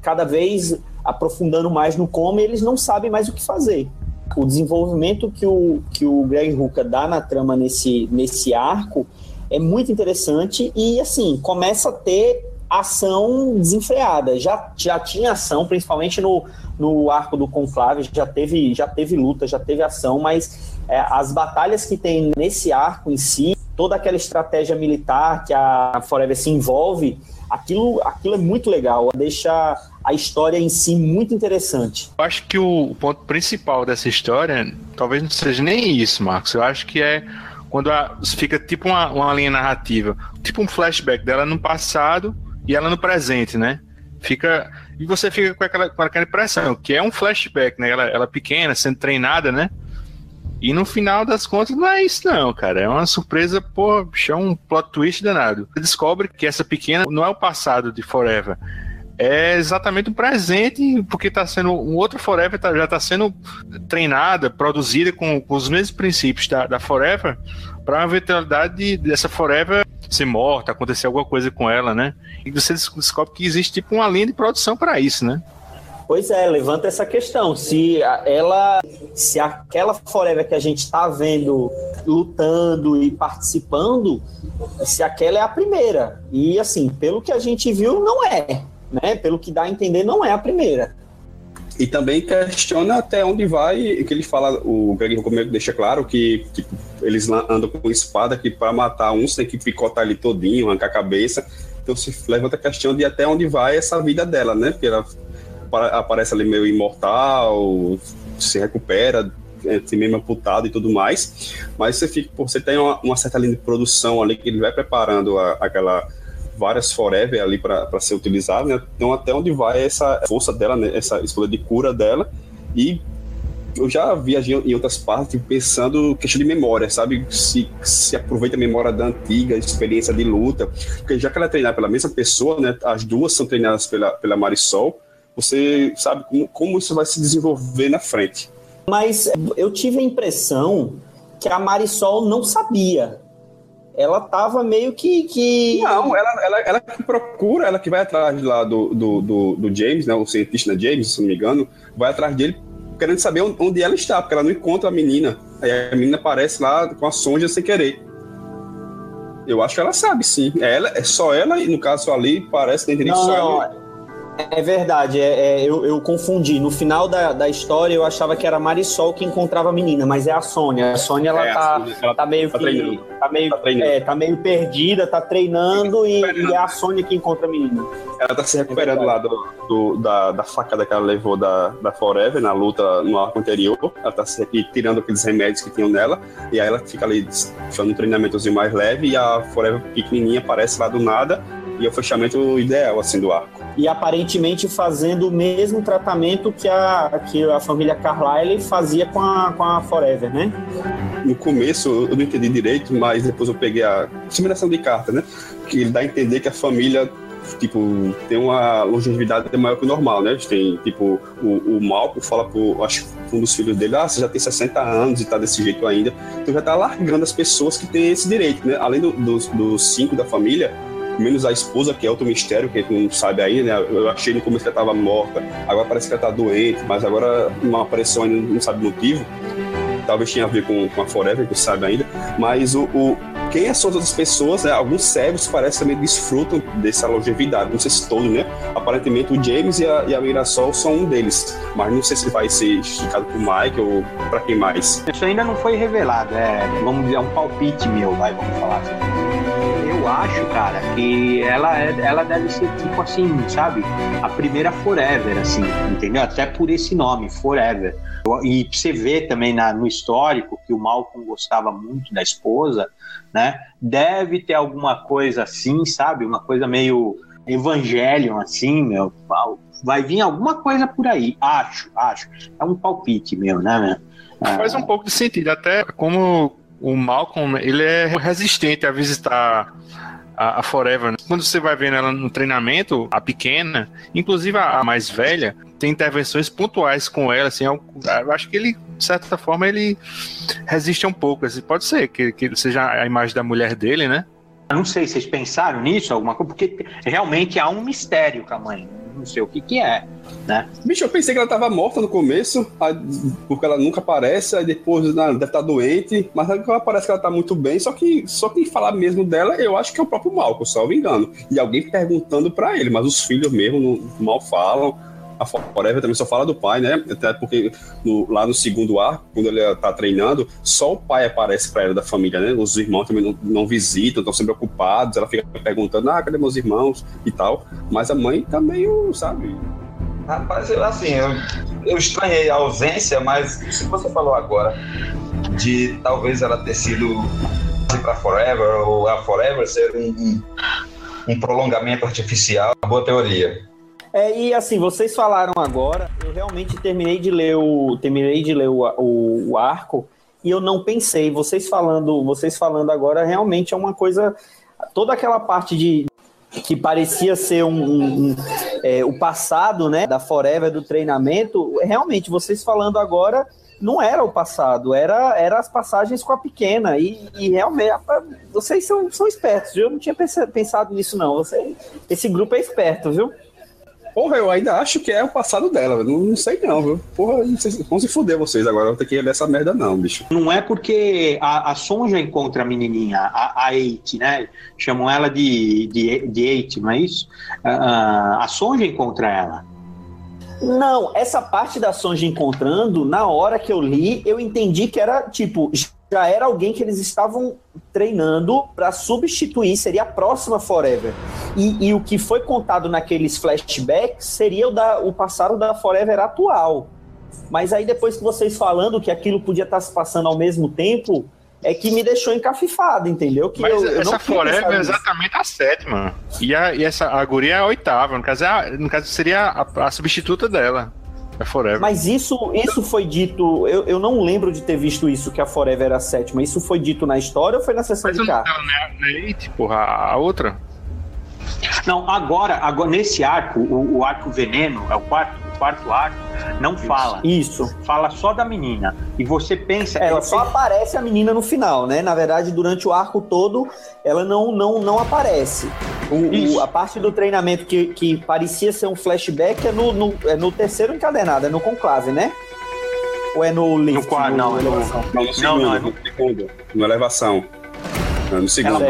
Speaker 2: cada vez aprofundando mais no como e eles não sabem mais o que fazer. O desenvolvimento que o, que o Greg Hooker dá na trama nesse, nesse arco é muito interessante e assim começa a ter ação desenfreada. Já, já tinha ação, principalmente no, no arco do Conclave, já teve, já teve luta, já teve ação, mas é, as batalhas que tem nesse arco em si, toda aquela estratégia militar que a Forever se envolve, aquilo, aquilo é muito legal, deixa a história em si muito interessante.
Speaker 5: Eu acho que o ponto principal dessa história, talvez não seja nem isso, Marcos. Eu acho que é quando a, fica tipo uma, uma linha narrativa, tipo um flashback dela no passado e ela no presente, né? Fica e você fica com aquela, com aquela impressão que é um flashback, né? Ela, ela pequena, sendo treinada, né? E no final das contas não é isso não, cara. É uma surpresa, pô, é um plot twist danado. Você descobre que essa pequena não é o passado de Forever. É exatamente o presente, porque está sendo um outro Forever tá, já está sendo treinada, produzida com, com, os mesmos princípios da, da Forever, para uma eventualidade de, dessa Forever ser morta, acontecer alguma coisa com ela, né? E você descobre que existe tipo uma linha de produção para isso, né?
Speaker 2: Pois é, levanta essa questão. Se ela, se aquela Forever que a gente está vendo lutando e participando, se aquela é a primeira. E assim, pelo que a gente viu, não é. Né? Pelo que dá a entender, não é a primeira.
Speaker 6: E também questiona até onde vai, que ele fala, o Greg Romero deixa claro que tipo, eles andam com espada que para matar um você tem que picotar ele todinho, arrancar a cabeça. Então se levanta a questão de até onde vai essa vida dela, né? Porque ela aparece ali meio imortal, se recupera, assim, meio amputado e tudo mais. Mas você fica, você tem uma, uma, certa linha de produção ali que ele vai preparando a, aquela várias forever ali para ser utilizado, né? Então até onde vai essa força dela, né? essa escolha de cura dela e eu já viajei em outras partes pensando questão de memória, sabe? Se, se aproveita a memória da antiga experiência de luta, porque já que ela é treinada pela mesma pessoa, né? As duas são treinadas pela, pela Marisol, você sabe como, como isso vai se desenvolver na frente.
Speaker 2: Mas eu tive a impressão que a Marisol não sabia ela tava meio que. que...
Speaker 6: Não, ela, ela, ela que procura, ela que vai atrás lá do, do, do, do James, né? O cientista James, se não me engano, vai atrás dele querendo saber onde ela está, porque ela não encontra a menina. Aí a menina aparece lá com a sonja sem querer. Eu acho que ela sabe, sim. É, ela, é só ela, e no caso ali, parece que tem
Speaker 2: não, só ela. É verdade, é, é eu, eu, confundi. No final da, da história eu achava que era Marisol que encontrava a menina, mas é a Sônia. A Sônia ela, é, tá, Sônia, ela tá meio tá que. Tá meio, tá, é, tá meio perdida, tá treinando e, e, é a Sônia que encontra a menina.
Speaker 6: Ela tá se recuperando lá do, do, da, da facada que ela levou da, da Forever na luta no arco anterior. Ela tá se tirando aqueles remédios que tinham nela. E aí ela fica ali fazendo um treinamentozinho mais leve e a Forever pequenininha aparece lá do nada. E é o fechamento ideal assim do arco
Speaker 2: e aparentemente fazendo o mesmo tratamento que a, que a família Carlyle fazia com a, com a Forever, né?
Speaker 6: no começo eu não entendi direito, mas depois eu peguei a simulação de carta, né? Que ele dá a entender que a família tipo, tem uma longevidade maior que o normal, né? Tem, tipo, o, o Malco fala pro, acho, um dos filhos dele, ah, você já tem 60 anos e tá desse jeito ainda. Então já tá largando as pessoas que têm esse direito, né? Além do, dos, dos cinco da família, menos a esposa, que é outro mistério, que a gente não sabe ainda, né? Eu achei no começo que ela tava morta, agora parece que ela tá doente, mas agora não apareceu ainda, não sabe o motivo. Talvez tenha a ver com, com a Forever, que sabe ainda. Mas o, o quem são as outras pessoas, né? Alguns servos parecem também desfrutam dessa longevidade, não sei se todos, né? Aparentemente o James e a, e a Mirasol são um deles, mas não sei se vai ser esticado pro Mike ou para quem mais.
Speaker 7: Isso ainda não foi revelado, é, vamos dizer, é um palpite meu, vai, vamos falar assim. Eu acho, cara, que ela, é, ela deve ser tipo assim, sabe? A primeira Forever, assim, entendeu? Até por esse nome, Forever. E você vê também na, no histórico que o Malcolm gostava muito da esposa, né? Deve ter alguma coisa assim, sabe? Uma coisa meio Evangelion, assim, meu. Vai vir alguma coisa por aí, acho, acho. É um palpite meu, né, meu?
Speaker 5: Faz um pouco de sentido, até como o Malcolm, ele é resistente a visitar a, a Forever. Né? Quando você vai vendo ela no treinamento, a pequena, inclusive a, a mais velha, tem intervenções pontuais com ela, assim, eu, eu, acho que ele, de certa forma, ele resiste um pouco, assim, pode ser que, que seja a imagem da mulher dele, né?
Speaker 7: Eu não sei, vocês pensaram nisso, alguma coisa, porque realmente há um mistério com a mãe, não sei o que que é, né?
Speaker 6: Bicho, eu pensei que ela tava morta no começo, porque ela nunca aparece, aí depois não, deve estar doente, mas agora parece que ela tá muito bem, só que só quem falar mesmo dela, eu acho que é o próprio Malcolm, só me engano. E alguém perguntando para ele, mas os filhos mesmo não, mal falam, a Forever também só fala do pai, né? Até porque no, lá no segundo arco, quando ele tá treinando, só o pai aparece para ela da família, né? Os irmãos também não, não visitam, estão sempre ocupados. Ela fica perguntando, ah, cadê meus irmãos e tal. Mas a mãe tá meio, sabe?
Speaker 4: Rapaz, eu, assim, eu, eu estranhei a ausência, mas se você falou agora de talvez ela ter sido para Forever ou a Forever ser um, um prolongamento artificial, uma boa teoria.
Speaker 2: É, e assim, vocês falaram agora, eu realmente terminei de ler o, terminei de ler o, o, o arco e eu não pensei. Vocês falando, vocês falando agora, realmente é uma coisa. Toda aquela parte de que parecia ser um, um, um é, o passado, né, da Forever do treinamento. Realmente, vocês falando agora, não era o passado, era, era as passagens com a pequena. E, e realmente, vocês são, são espertos, viu? Eu não tinha pensado nisso, não. Você, esse grupo é esperto, viu?
Speaker 6: Porra, eu ainda acho que é o passado dela, não, não sei não, viu? Porra, vão se fuder vocês agora, vou ter que ler essa merda não, bicho.
Speaker 7: Não é porque a, a Sonja encontra a menininha, a, a Eight, né? Chamam ela de, de, de Eight, não é isso? Uh, a Sonja encontra ela.
Speaker 2: Não, essa parte da Sonja encontrando, na hora que eu li, eu entendi que era, tipo, já era alguém que eles estavam treinando para substituir, seria a próxima Forever. E, e, o que foi contado naqueles flashbacks seria o, da, o passado da Forever atual. Mas aí depois que vocês falando que aquilo podia estar tá se passando ao mesmo tempo, é que me deixou encafifado, entendeu? Que
Speaker 5: Mas
Speaker 2: eu, eu
Speaker 5: essa Forever é exatamente a sétima. E, a, e essa a guria é a oitava. No caso, é a, no caso seria a, a substituta dela. É Forever.
Speaker 2: Mas isso, isso foi dito. Eu, eu não lembro de ter visto isso, que a Forever era a sétima. Isso foi dito na história ou foi na sessão Mas de carta?
Speaker 5: Não, não é, é porra, a outra.
Speaker 7: Não, agora, agora nesse arco, o, o arco veneno, é o quarto, quarto arco, não fala.
Speaker 2: Isso.
Speaker 7: Fala só da menina. E você pensa.
Speaker 2: Ela só aparece a menina no final, né? Na verdade, durante o arco todo, ela não, não, não aparece. O, o, a parte do treinamento que, que parecia ser um flashback é no, no, é no terceiro encadenado, é no conclave, né? Ou é no lift?
Speaker 7: No quarto, não,
Speaker 6: no, no, no, segundo, não, não, é no segundo, no elevação. No segundo.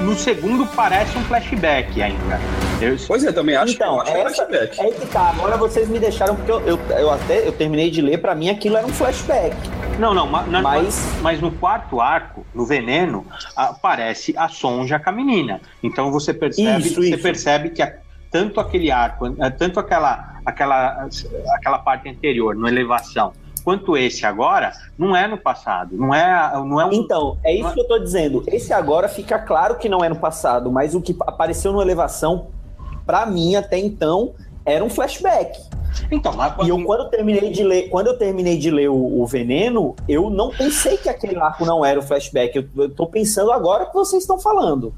Speaker 7: no segundo parece um flashback ainda.
Speaker 6: Eu... Pois é, também acho
Speaker 2: então,
Speaker 6: que é
Speaker 2: essa, flashback. É que tá, agora vocês me deixaram, porque eu, eu, eu, até eu terminei de ler, pra mim aquilo era um flashback.
Speaker 7: Não, não, mas, mas... mas no quarto arco, no veneno, aparece a Sonja com a menina. Então você percebe, isso, você isso. percebe que a, tanto aquele arco, eh, tanto aquela, aquela, aquela parte anterior, no elevação, quanto esse agora, não é no passado. Não é, não é um...
Speaker 2: Então, é isso é... que eu estou dizendo. Esse agora fica claro que não é no passado, mas o que apareceu no elevação, para mim, até então, era um flashback.
Speaker 7: Então, mas
Speaker 2: E eu quando eu terminei de ler, quando eu terminei de ler o, o Veneno, eu não pensei que aquele arco não era o flashback. Eu, eu tô pensando agora que vocês estão falando.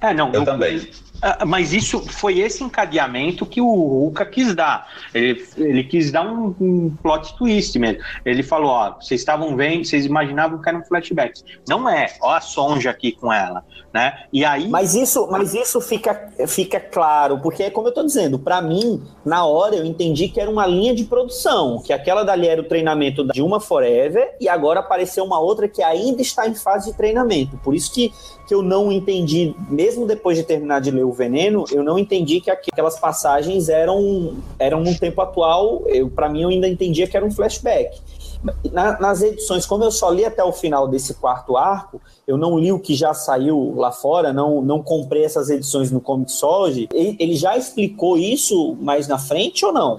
Speaker 7: É, não.
Speaker 4: Eu também.
Speaker 7: Ah, Mas isso foi esse encadeamento que o Ruka quis dar. Ele, ele quis dar um, um plot twist mesmo. Ele falou: ó, vocês estavam vendo, vocês imaginavam que era um flashback. Não é, ó a Sonja aqui com ela, né? E aí.
Speaker 2: Mas isso, mas isso fica, fica claro, porque é como eu tô dizendo, pra mim, na hora eu entendi que era uma linha de produção, que aquela dali era o treinamento da Dilma Forever e agora apareceu uma outra que ainda está em fase de treinamento. Por isso que, que eu não entendi, mesmo depois de terminar de ler o Veneno, eu não entendi que aquelas passagens eram eram num tempo atual. Eu para mim eu ainda entendia que era um flashback. Na- nas edições, como eu só li até o final desse quarto arco, eu não li o que já saiu lá fora, não, não comprei essas edições no Comixology. Ele, ele já explicou isso mais na frente ou não?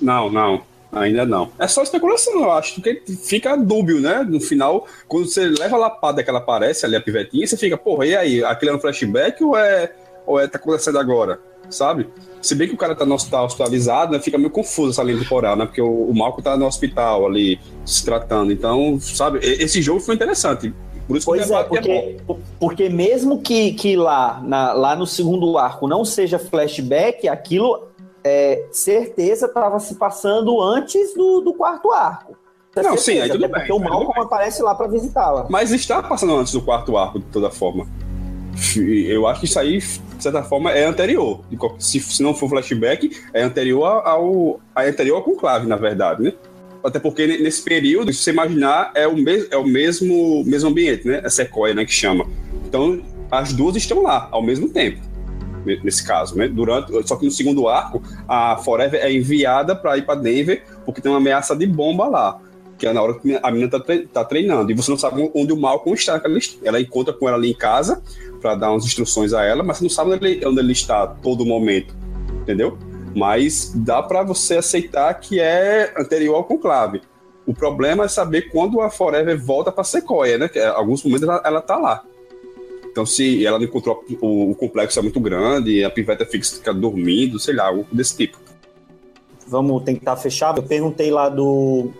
Speaker 6: Não, não. Ainda não. É só especulação, eu acho, porque fica dúbio, né? No final, quando você leva a lapada que ela aparece ali, a pivetinha, você fica, porra, e aí? Aquilo é um flashback ou é, ou é tá acontecendo agora? Sabe? Se bem que o cara tá, no, tá hospitalizado, né? Fica meio confuso essa linha temporal, né? Porque o, o Malco tá no hospital ali, se tratando. Então, sabe? e- Esse jogo foi interessante. Por isso que
Speaker 2: Pois é,
Speaker 6: debate é
Speaker 2: porque, porque mesmo que, que lá, na- lá no segundo arco não seja flashback, aquilo é certeza estava se passando antes do, do quarto arco.
Speaker 6: Não, sim,
Speaker 2: certeza,
Speaker 6: aí tudo bem,
Speaker 2: Porque o Malcolm aparece lá para visitá-la.
Speaker 6: Mas está passando antes do quarto arco, de toda forma. Eu acho que isso aí, de certa forma, é anterior. Se, se não for flashback, é anterior ao, é anterior ao conclave, na verdade, né? Até porque ne- nesse período, se você imaginar, é o, mes, é o mesmo, mesmo ambiente, né? É Sequoia, né? Que chama. Então, as duas estão lá, ao mesmo tempo. Ne- Nesse caso, né? Durante, só que no segundo arco, a Forever é enviada para ir para Denver, porque tem uma ameaça de bomba lá que é na hora que a menina tá, tá treinando. E você não sabe onde o Malcolm está. his- Ela encontra com ela ali em casa para dar umas instruções a ela, mas você não sabe onde ele, onde ele está todo momento. Entendeu? Mas dá para você aceitar que é anterior ao conclave. O problema é saber quando a Forever volta para Sequoia, né? Que em alguns momentos ela, ela tá lá. Então, se ela não encontrou o, o complexo é muito grande, a piveta fica dormindo, sei lá, algo desse tipo.
Speaker 2: Vamos tentar fechar. Eu perguntei lá do,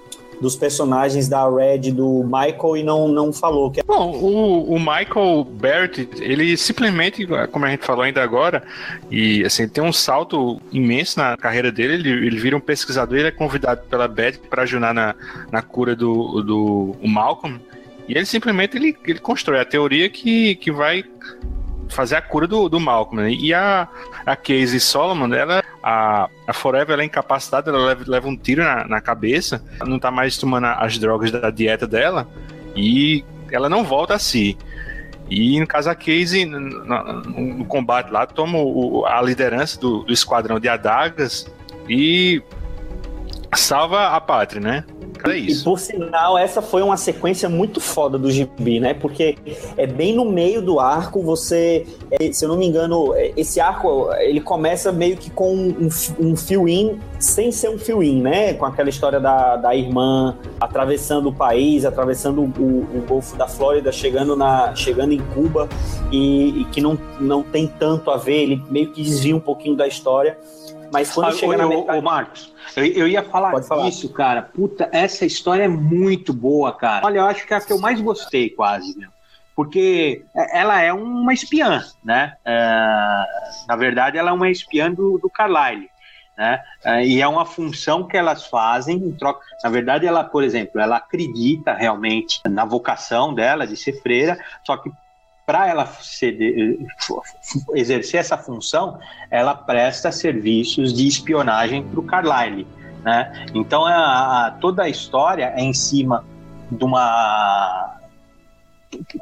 Speaker 2: dos personagens da Red do Michael e não, não falou. Que... é
Speaker 5: Bom, o, o Michael Barrett, ele simplesmente, como a gente falou ainda agora, e assim, tem um salto imenso na carreira dele. Ele, ele vira um pesquisador, ele é convidado pela Beth para ajudar na, na cura do, do o Malcolm. E ele simplesmente ele, ele constrói a teoria que, que vai fazer a cura do, do Malcolm. Né? E a, a Casey Solomon, ela, a, a Forever, ela é incapacitada, ela leva, leva um tiro na, na cabeça, não tá mais tomando as drogas da dieta dela, e ela não volta a si. E no caso a Casey, no, no- no combate lá, toma o- a liderança do, do esquadrão de adagas e salva a pátria, né? É
Speaker 2: E
Speaker 5: isso.
Speaker 2: por sinal, essa foi uma sequência muito foda do Gibi, né? Porque é bem no meio do arco, você, é, se eu não me engano, é, esse arco ele começa meio que com um, um fill-in, sem ser um fill-in, né? Com aquela história da, da irmã atravessando o país, atravessando o, o Golfo da Flórida, chegando, na, chegando em Cuba, e, e que não, não tem tanto a ver, ele meio que desvia um pouquinho da história. Mas quando
Speaker 7: Ah,
Speaker 2: chega
Speaker 7: ô,
Speaker 2: na metade...
Speaker 7: ô, Marcos, eu, eu ia falar,
Speaker 2: falar.
Speaker 7: disso, cara. Puta, essa história é muito boa, cara. Olha, eu acho que é a que eu mais gostei, quase, meu. Porque ela é uma espiã, né? É, na verdade, ela é uma espiã do, do Carlyle. Né? É, e é uma função que elas fazem em troca. Na verdade, ela, por exemplo, ela acredita realmente na vocação dela de ser freira, só que para ela ser de- exercer essa função, ela presta serviços de espionagem para o Carlyle. Né? Então, a, a- toda a história é em cima de uma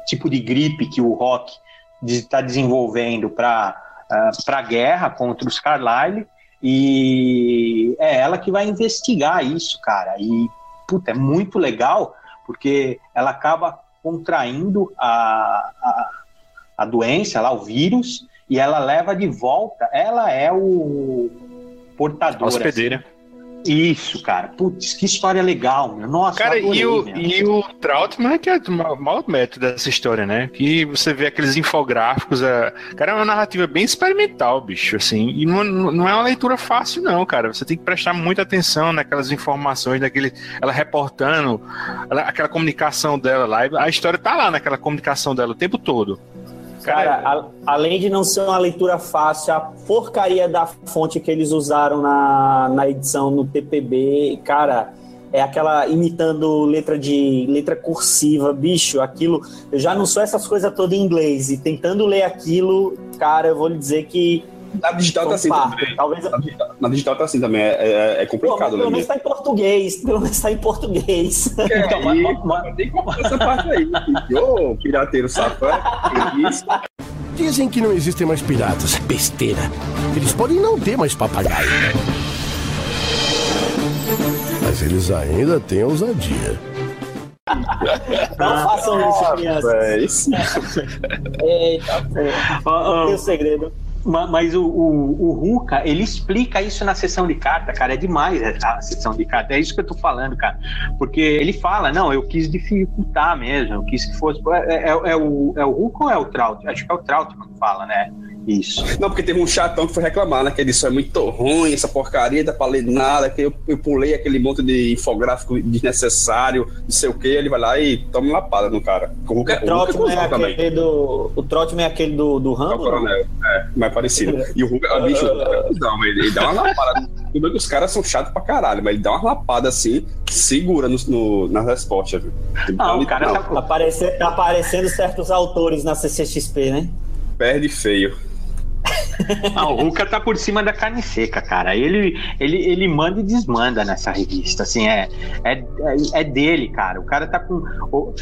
Speaker 7: tipo de gripe que o Rock está desenvolvendo para a guerra contra os Carlyle e é ela que vai investigar isso, cara. E puta, é muito legal porque ela acaba contraindo a, a, a doença, lá, o vírus, e ela leva de volta. Ela é o portador.
Speaker 5: Hospedeira.
Speaker 7: assim. Isso, cara. Putz, que história legal, meu. Nossa,
Speaker 5: Cara,
Speaker 7: adorei,
Speaker 5: e o,
Speaker 7: meu.
Speaker 5: e o Trautmann que é o ma- maior método dessa história, né? Que você vê aqueles infográficos. A... Cara, é uma narrativa bem experimental, bicho, assim. E não, não é uma leitura fácil, não, cara. Você tem que prestar muita atenção naquelas informações, naquele. Ela reportando, ela- aquela comunicação dela lá. A história tá lá naquela comunicação dela o tempo todo.
Speaker 2: Cara, a- além de não ser uma leitura fácil, a porcaria da fonte que eles usaram na, na edição no TPB, cara, é aquela imitando letra de letra cursiva, bicho, aquilo. Eu já não sou essas coisas todas em inglês e tentando ler aquilo, cara, eu vou lhe dizer que
Speaker 6: Na digital tá assim também.
Speaker 2: talvez
Speaker 6: Na digital, na digital tá assim também. É, é, é
Speaker 2: Pô, mas
Speaker 6: complicado,
Speaker 2: pelo
Speaker 6: né?
Speaker 2: menos tá em português, pelo menos tá em português.
Speaker 6: Então, mas, mas, tem como essa parte aí. Ô, pirateiro safado. que isso?
Speaker 10: Dizem que não existem mais piratas. Besteira. Eles podem não ter mais papagaio. Mas eles ainda têm ousadia.
Speaker 2: Não façam isso, (laughs) crianças.
Speaker 6: É isso.
Speaker 2: Eita, pô. Tem o segredo.
Speaker 7: Ma- Mas o, o, o Ruka, ele explica isso na sessão de carta, cara. É demais a sessão de carta. É isso que eu tô falando, cara. Porque ele fala, não, eu quis dificultar mesmo, eu quis que fosse. É, é, é o, é o Ruka ou é o Trout? Acho que é o Trout que fala, né? Isso.
Speaker 6: Não, porque teve um chatão que foi reclamar, né? Que ele disse, é muito ruim, essa porcaria, dá pra ler nada, que eu, eu pulei aquele monte de infográfico desnecessário, não sei o que, ele vai lá e toma uma lapada no cara. O
Speaker 2: Trotman é
Speaker 6: gostou também.
Speaker 2: aquele do. O Trotman é aquele do, do
Speaker 6: É o
Speaker 2: Rambo? não?
Speaker 6: coronel, é, mais parecido. E o Hulk, ah, bicho, o Hulk é ele, ele dá uma lapada. Tudo bem que os caras são chatos pra caralho, mas ele dá uma lapada assim, segura no, no, nas respostas, viu? Dá
Speaker 7: o cara
Speaker 6: não,
Speaker 7: tá-
Speaker 2: Tá aparecendo, tá aparecendo certos autores na CCXP, né?
Speaker 6: Perde feio.
Speaker 7: Ah, o Ruka tá por cima da carne seca, cara. Ele, ele, ele manda e desmanda nessa revista. Assim, é, é, é dele, cara. O cara tá com.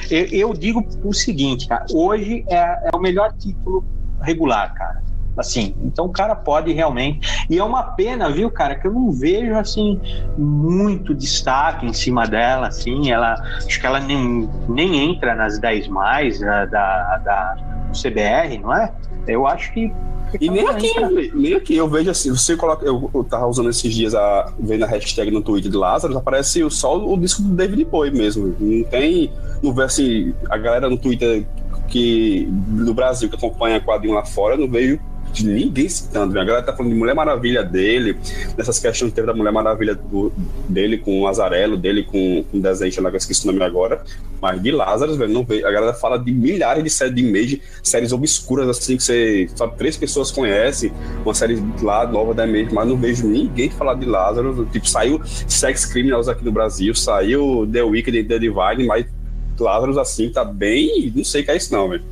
Speaker 7: Eu, eu digo o seguinte, cara. Hoje é, é o melhor título regular, cara. Assim, então o cara pode realmente. E é uma pena, viu, cara, que eu não vejo assim muito destaque em cima dela, assim. Ela acho que ela nem, nem entra nas 10 mais da, da, da CBR, não é? Eu acho que
Speaker 6: E nem aqui, nem aqui, eu vejo assim, você coloca, eu, eu tava usando esses dias a vendo a hashtag no Twitter de Lázaro, aparece só o disco do David Bowie mesmo. Não tem, não vê assim, a galera no Twitter que do Brasil que acompanha quadrinho lá fora, não vejo de ninguém citando. velho. A galera tá falando de Mulher Maravilha dele, dessas questões que teve da Mulher Maravilha do- dele com o Azarelo, dele com, o desenho lá, que eu esqueci o nome agora. Mas de Lázaro, velho, não vejo. A galera fala de milhares de séries de Image, séries obscuras, assim, que você três pessoas conhecem, uma série lá nova da Image, mas não vejo ninguém falar de Lázaro. Tipo, saiu Sex Criminals aqui no Brasil, saiu The Wicked e The Divine, mas Lázaro, assim, tá bem. Não sei o que é isso, não, velho.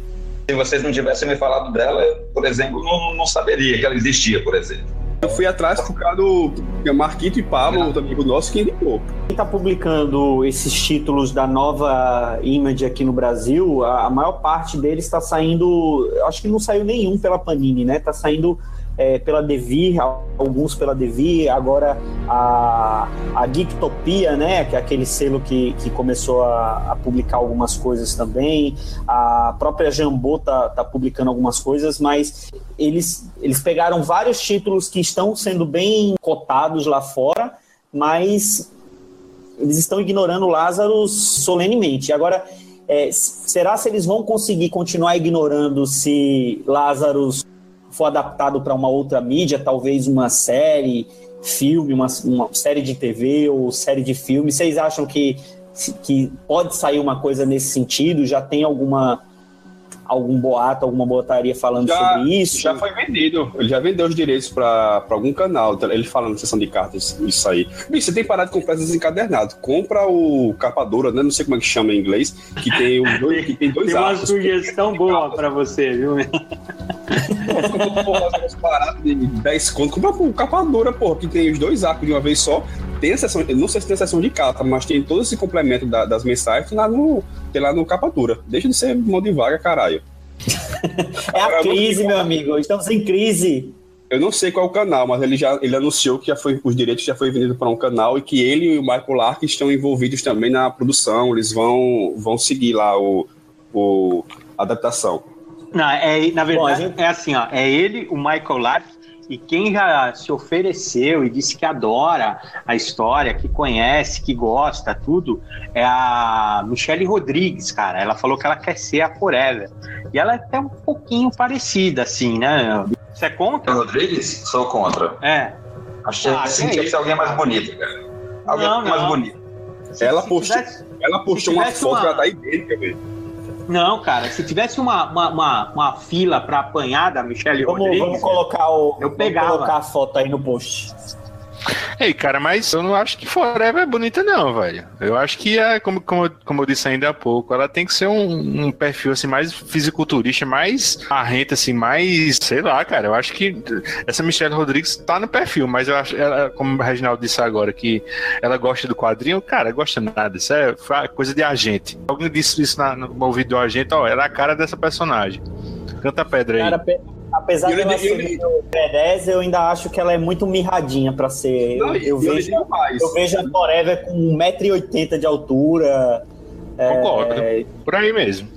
Speaker 4: Se vocês não tivessem me falado dela, eu, por exemplo, não, não saberia que ela existia, por exemplo.
Speaker 6: Eu fui atrás por causa do Marquito e Pablo, outro amigo nosso, que indicou.
Speaker 2: Quem tá publicando esses títulos da nova Image aqui no Brasil, a, a maior parte deles está saindo. Acho que não saiu nenhum pela Panini, né? Tá saindo é, pela Devir, alguns pela Devir, agora a, a Geektopia, né? Que é aquele selo que, que começou a, a publicar algumas coisas também. A própria Jambô tá, tá publicando algumas coisas, mas eles, eles pegaram vários títulos que estão sendo bem cotados lá fora, mas eles estão ignorando Lázaro solenemente. Agora, é, será se eles vão conseguir continuar ignorando se Lázaro for adaptado para uma outra mídia, talvez uma série, filme, uma, uma série de TV ou série de filme? Vocês acham que, que pode sair uma coisa nesse sentido? Já tem alguma algum boato, alguma botaria falando
Speaker 6: Já-
Speaker 2: sobre isso?
Speaker 6: Já foi vendido. Ele já vendeu os direitos pra pra algum canal. Ele fala na sessão de cartas isso aí. Bicho, você tem que parar de comprar esses encadernados. Compra o capa dura, né? Não sei como é que chama em inglês. Que tem, os dois, que tem dois
Speaker 7: Tem uma
Speaker 6: arcos.
Speaker 7: sugestão boa pra você, viu?
Speaker 6: Paradas de 10 conto. Compra o capa dura, porra, que tem os dois arcos de uma vez só. Tem a sessão, não sei se tem a sessão de capa, mas tem todo esse complemento da- das mensagens lá no, tem lá no capa dura. Deixa de ser mão de vaga, caralho.
Speaker 2: É a crise, meu amigo. Estamos em crise.
Speaker 6: Eu não sei qual é o canal, mas ele já ele anunciou que já foi, os direitos já foi vendido para um canal e que ele e o Michael Lark estão envolvidos também na produção. Eles vão, vão seguir lá o, o a adaptação.
Speaker 7: Não, é, na
Speaker 2: Bom,
Speaker 7: verdade,
Speaker 2: gente-
Speaker 7: é assim, ó. É ele, o Michael Lark E quem já se ofereceu e disse que adora a história, que conhece, que gosta, tudo, é a Michelle Rodrigues, cara. Ela falou que ela quer ser a Forever. E ela é até um pouquinho parecida, assim, né? Você é contra?
Speaker 4: Rodrigues? Sou contra.
Speaker 7: É.
Speaker 4: Achei
Speaker 7: Ah,
Speaker 4: que
Speaker 7: que
Speaker 4: tinha
Speaker 7: é
Speaker 4: que ser alguém mais bonito, cara. Alguém
Speaker 7: Não,
Speaker 4: mais
Speaker 7: não.
Speaker 4: bonito.
Speaker 6: Ela
Speaker 7: se
Speaker 6: postou,
Speaker 7: tivesse-
Speaker 6: ela postou uma foto
Speaker 7: uma-
Speaker 6: que ela tá idêntica, velho.
Speaker 7: Não, cara, se tivesse uma, uma, uma, uma fila pra apanhar da Michelle
Speaker 2: Vamos,
Speaker 7: Rodrigues.
Speaker 2: vamos colocar o.
Speaker 7: Eu pegava.
Speaker 2: Vamos colocar a foto aí no post.
Speaker 5: Ei, cara, mas eu não acho que Forever é bonita, não, velho. Eu acho que, é, como, como, como eu disse ainda há pouco, ela tem que ser um, um perfil assim, mais fisiculturista, mais arrenta, assim, mais. Sei lá, cara. Eu acho que essa Michelle Rodrigues tá no perfil, mas eu acho, ela, como o Reginaldo disse agora, que ela gosta do quadrinho, cara, gosta nada. Isso é coisa de agente. Alguém disse isso na, no ouvido do agente, ó, ela é a cara dessa personagem. Canta pedra aí.
Speaker 2: Cara, pe- apesar
Speaker 6: Eu
Speaker 2: de ela ser meio B10, eu ainda acho que ela é muito mirradinha pra ser.
Speaker 6: Não,
Speaker 2: eu, eu vejo,
Speaker 6: mais.
Speaker 2: eu vejo a Forever com 1,80m de altura.
Speaker 5: Concordo.
Speaker 2: é,
Speaker 5: Por aí mesmo.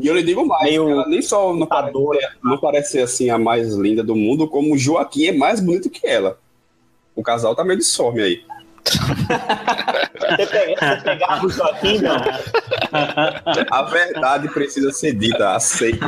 Speaker 6: E eu lhe digo mais,
Speaker 2: Meio
Speaker 6: ela nem só não parece, não parece ser assim a mais linda do mundo, como o Joaquim é mais bonito que ela. O casal tá meio disforme aí.
Speaker 2: Você, pega, você (laughs) pegava o Joaquim, não?
Speaker 6: A verdade precisa ser dita, aceite.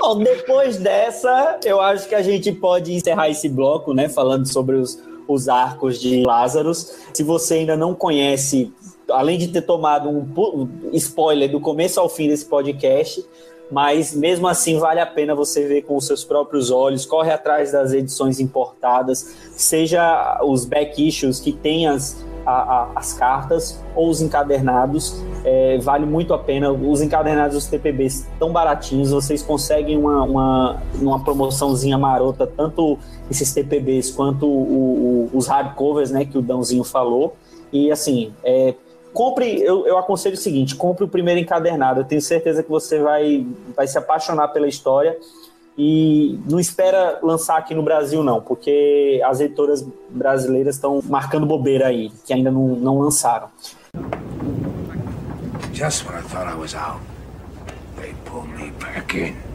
Speaker 2: Bom, depois dessa, eu acho que a gente pode encerrar esse bloco, né? Falando sobre os, os arcos de Lázaros. Se você ainda não conhece, além de ter tomado um spoiler do começo ao fim desse podcast, mas mesmo assim vale a pena você ver com os seus próprios olhos, corre atrás das edições importadas, seja os back issues que tem as, a- a- as cartas ou os encadernados, é, vale muito a pena. Os encadernados dos TPBs tão baratinhos, vocês conseguem uma, uma, uma promoçãozinha marota, tanto esses TPBs quanto o- o- os hardcovers, né, que o Dãozinho falou. E assim, é, compre, eu, eu aconselho o seguinte: compre o primeiro encadernado. Eu tenho certeza que você vai, vai se apaixonar pela história. E não espera lançar aqui no Brasil, não, porque as editoras brasileiras estão marcando bobeira aí, que ainda não, não lançaram.
Speaker 10: Just when I thought I was out, they pulled me back in.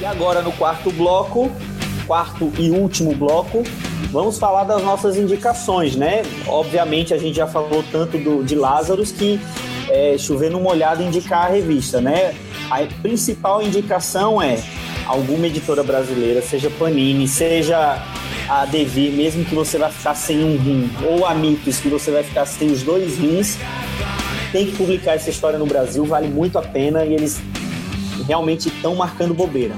Speaker 2: E agora no quarto bloco, quarto e último bloco, vamos falar das nossas indicações, né? Obviamente a gente já falou tanto do, de Lázaros que é, chover numa olhada indicar a revista, né? A principal indicação é alguma editora brasileira, seja Panini, seja a Devir, mesmo que você vai ficar sem um rim, ou a Mitos, que você vai ficar sem os dois rins, tem que publicar essa história no Brasil, vale muito a pena e eles realmente estão marcando bobeira.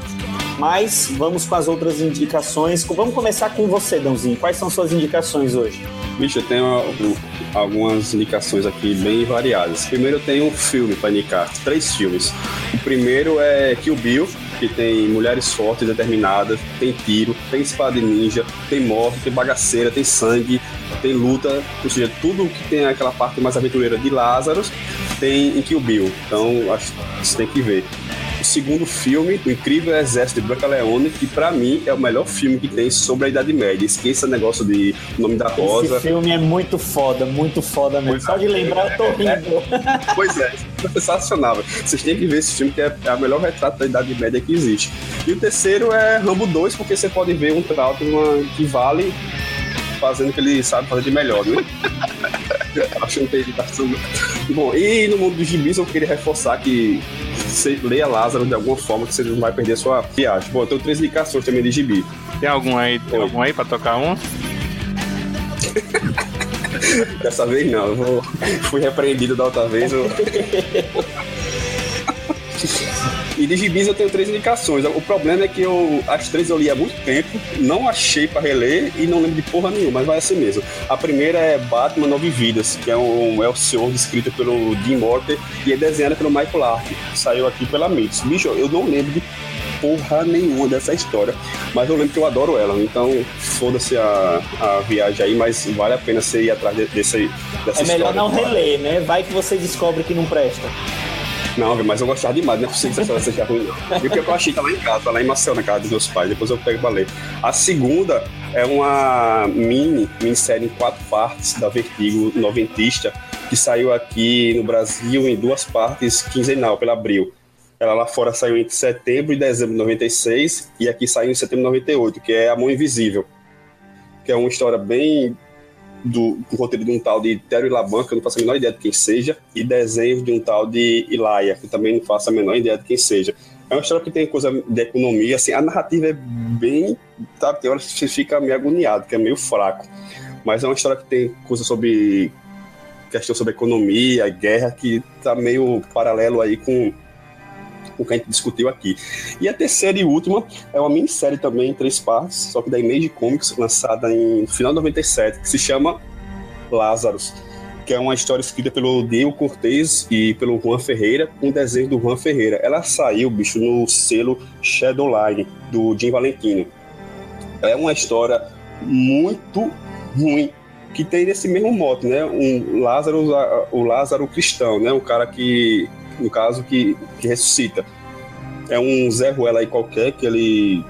Speaker 2: Mas vamos com as outras indicações. Vamos começar com você, Dãozinho. Quais são suas indicações hoje?
Speaker 6: Bicho, eu tenho algumas indicações aqui bem variadas. Primeiro eu tenho um filme para indicar, três filmes. O primeiro é Kill Bill, que tem mulheres fortes, determinadas, tem tiro, tem espada de ninja, tem morte, tem bagaceira, tem sangue, tem luta, ou seja, tudo que tem aquela parte mais aventureira de Lazarus tem em Kill Bill. Então, acho que você tem que ver. O segundo filme, O Incrível Exército de Branca Leone, que pra mim é o melhor filme que tem sobre a Idade Média. Esqueça o negócio de Nome da Rosa.
Speaker 2: Esse filme é muito foda, muito foda mesmo. Só de lembrar eu tô rindo.
Speaker 6: Pois é, é sensacional. Vocês têm que ver esse filme, que é a melhor retrato da Idade Média que existe. E o terceiro é Rambo 2, porque você pode ver um Trautmann que vale fazendo o que ele sabe fazer de melhor, né? (laughs) Acho que não tem. Bom, e no mundo dos gibis eu queria reforçar que você leia Lázaro de alguma forma que você não vai perder sua viagem. Bom, eu tenho três indicações também de gibi.
Speaker 5: Tem algum aí, tem algum aí pra tocar um? (laughs)
Speaker 6: Dessa vez não, eu vou... fui repreendido da outra vez. Eu... (laughs) E de gibis eu tenho três indicações. O problema é que eu as três eu li há muito tempo, não achei pra reler e não lembro de porra nenhuma, mas vai assim mesmo. A primeira é Batman Nove Vidas, que é um Elseworld escrito pelo Jim Morter e é desenhada pelo Michael que saiu aqui pela Mitos. Bicho, eu não lembro de porra nenhuma dessa história. Mas eu lembro que eu adoro ela, então foda-se a, a viagem aí, mas vale a pena você ir atrás de, desse, dessa
Speaker 2: É melhor
Speaker 6: história.
Speaker 2: não reler, né? Vai que você descobre que não presta.
Speaker 6: Não, mas eu gostava demais, não é possível que essa história seja ruim. E o que eu achei tá lá em casa, tá lá em Marcel, na casa dos meus pais, depois eu pego pra ler. A segunda é uma mini, minissérie em quatro partes da Vertigo Noventista, que saiu aqui no Brasil em duas partes quinzenal, pela Abril. Ela lá fora saiu entre setembro e dezembro de 96, e aqui saiu em setembro de 98, que é A Mão Invisível. Que é uma história bem do, do roteiro de um tal de Tério Laban, que eu não faço a menor ideia de quem seja, e desenhos de um tal de Ilaia, que também não faço a menor ideia de quem seja. É uma história que tem coisa de economia, assim, a narrativa é bem. Sabe, tem horas que você fica meio agoniado, que é meio fraco. Mas é uma história que tem coisa sobre. questão sobre economia, guerra, que tá meio paralelo aí com o que a gente discutiu aqui. E a terceira e última é uma minissérie também em três partes, só que da Image Comics, lançada em final de 97, que se chama Lazarus, que é uma história escrita pelo Diego Cortez e pelo Juan Ferreira, com desenho do Juan Ferreira. Ela saiu, bicho, no selo Shadowline, do Jim Valentino. É uma história muito ruim, que tem esse mesmo mote, né? Um Lázaro, o Lázaro cristão, né? O cara que, no caso, que, que ressuscita. É um Zé Ruela aí qualquer, que ele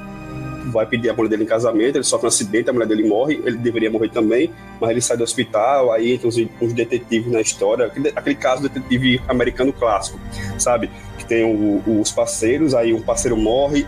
Speaker 6: vai pedir a mulher dele em casamento, ele sofre um acidente, a mulher dele morre, ele deveria morrer também, mas ele sai do hospital, aí entra os, os detetives na história, aquele, aquele caso detetive americano clássico, sabe? Que tem o, os parceiros, aí um parceiro morre,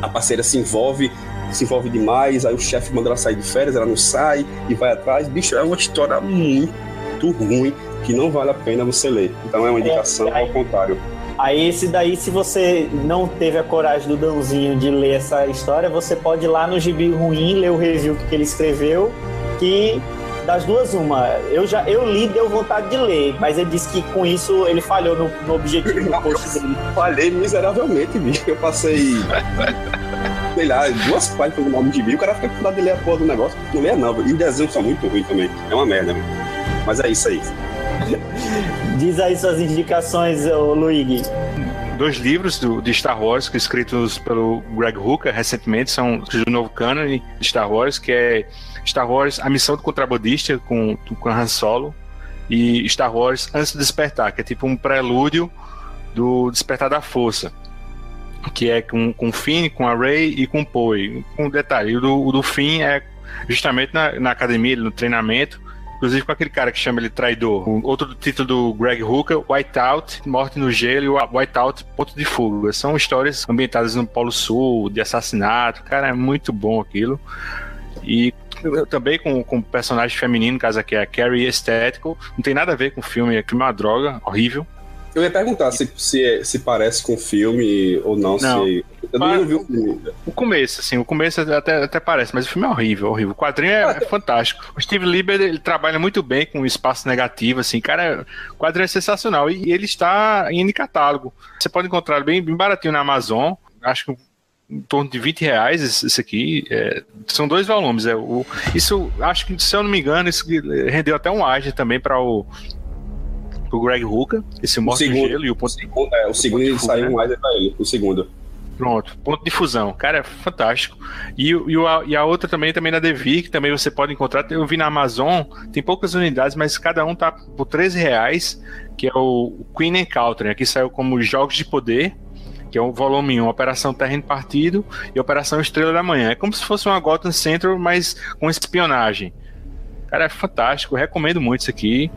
Speaker 6: a parceira se envolve, se envolve demais, aí o chefe manda ela sair de férias, ela não sai e vai atrás. Bicho, é uma história muito ruim que não vale a pena você ler. Então é uma indicação
Speaker 2: É, aí-
Speaker 6: ao contrário.
Speaker 2: Aí esse daí, se você não teve a coragem do Dãozinho de ler essa história, você pode ir lá no Gibi Ruim, ler o review que ele escreveu, que das duas uma. Eu já eu li, deu vontade de ler, mas ele disse que com isso ele falhou no, no objetivo do post dele.
Speaker 6: Falhei miseravelmente, bicho. Eu passei, sei lá, duas páginas do nome de mim, o cara fica com vontade de ler a porra do negócio. Não leia não, e os desenhos são muito ruins também. É uma merda, mano. Mas é isso aí. (laughs)
Speaker 2: Diz aí suas indicações, Luigi.
Speaker 5: Dois livros do, de Star Wars que escritos pelo Greg Hooker recentemente são do novo canon de Star Wars, que é Star Wars A Missão do Contrabandista com, com Han Solo e Star Wars Antes do Despertar, que é tipo um prelúdio do Despertar da Força. Que é com, com o Finn, com a Rey e com o Poe. Um detalhe, o do, do Finn é justamente na, na academia, no treinamento, inclusive com aquele cara que chama ele traidor. O outro título do Greg Hooker, Whiteout, Morte no Gelo e o Whiteout, Ponto de Fuga. São histórias ambientadas no Polo Sul, de assassinato. Cara, é muito bom aquilo. E também com, com personagem feminino, no caso aqui é a Carrie Estético. Não tem nada a ver com o filme, o filme é uma droga, horrível.
Speaker 6: Eu ia perguntar se, se, se parece com o filme ou não.
Speaker 5: Não.
Speaker 6: Se... Eu
Speaker 5: Mas-
Speaker 6: não vi o filme.
Speaker 5: O começo, assim, o começo até, até parece, mas o filme é horrível, horrível. O quadrinho é, é fantástico. O Steve Lieber, ele trabalha muito bem com o espaço negativo, assim, cara, o quadrinho é sensacional. E, ele está em catálogo. Você pode encontrar bem, bem baratinho na Amazon, acho que em torno de 20 reais esse, aqui. é, são dois volumes. É, o, isso, acho que, se eu não me engano, isso rendeu até um ágio também para o pro Greg Hooker, esse
Speaker 6: O
Speaker 5: Morte Gelo e o
Speaker 6: o
Speaker 5: ponto
Speaker 6: segundo, é, o segundo ele saiu mais é pra ele, o segundo.
Speaker 5: Pronto, ponto de fusão. Cara, é fantástico. E, o- e, o- a, e a outra também, também na Devi, que também você pode encontrar. Eu vi na Amazon, tem poucas unidades, mas cada um tá por 13 reais, que é o Queen Encounter. Aqui saiu como Jogos de Poder, que é o volume 1, Operação Terreno Partido e Operação Estrela da Manhã. É como se fosse uma Gotham Central, mas com espionagem. Cara, é fantástico. Recomendo muito isso aqui.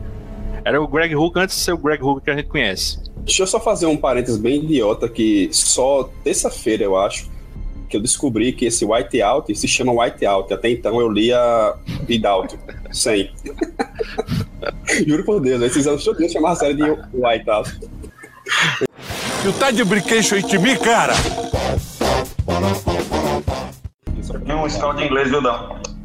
Speaker 5: Era o Greg Hook antes de ser o Greg Hook que a gente conhece.
Speaker 6: Deixa eu só fazer um parênteses bem idiota que só terça-feira, eu acho, que eu descobri que esse whiteout se chama whiteout. Até então eu lia Widout, (laughs) sem. (laughs) Juro por Deus, esses anos todos chamar a série de whiteout.
Speaker 10: Tu tá de brinquedo de mim, cara?
Speaker 4: Tem uma escola de inglês, viu, Dão?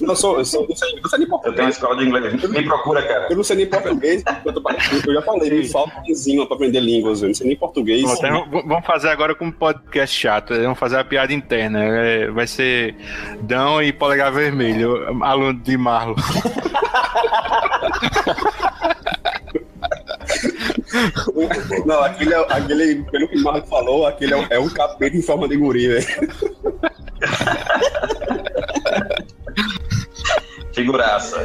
Speaker 6: Eu sou, eu sou, eu sei, eu sei nem
Speaker 4: Eu tenho uma
Speaker 6: português.
Speaker 4: escola de inglês. Me procura, cara.
Speaker 6: Eu não sei nem português, eu, tô, eu já falei, me falta um enzima pra aprender línguas, eu não sei nem português.
Speaker 5: Bom, então, vamos fazer agora com um podcast chato. Vamos fazer a piada interna. É, vai ser Dão e Polegar Vermelho, aluno de Marlon. (laughs)
Speaker 6: Não, aquele, é- aquele, pelo que o Marco falou, aquele é, um- é um capeta em forma de guri, velho. (laughs)
Speaker 4: Figuraça.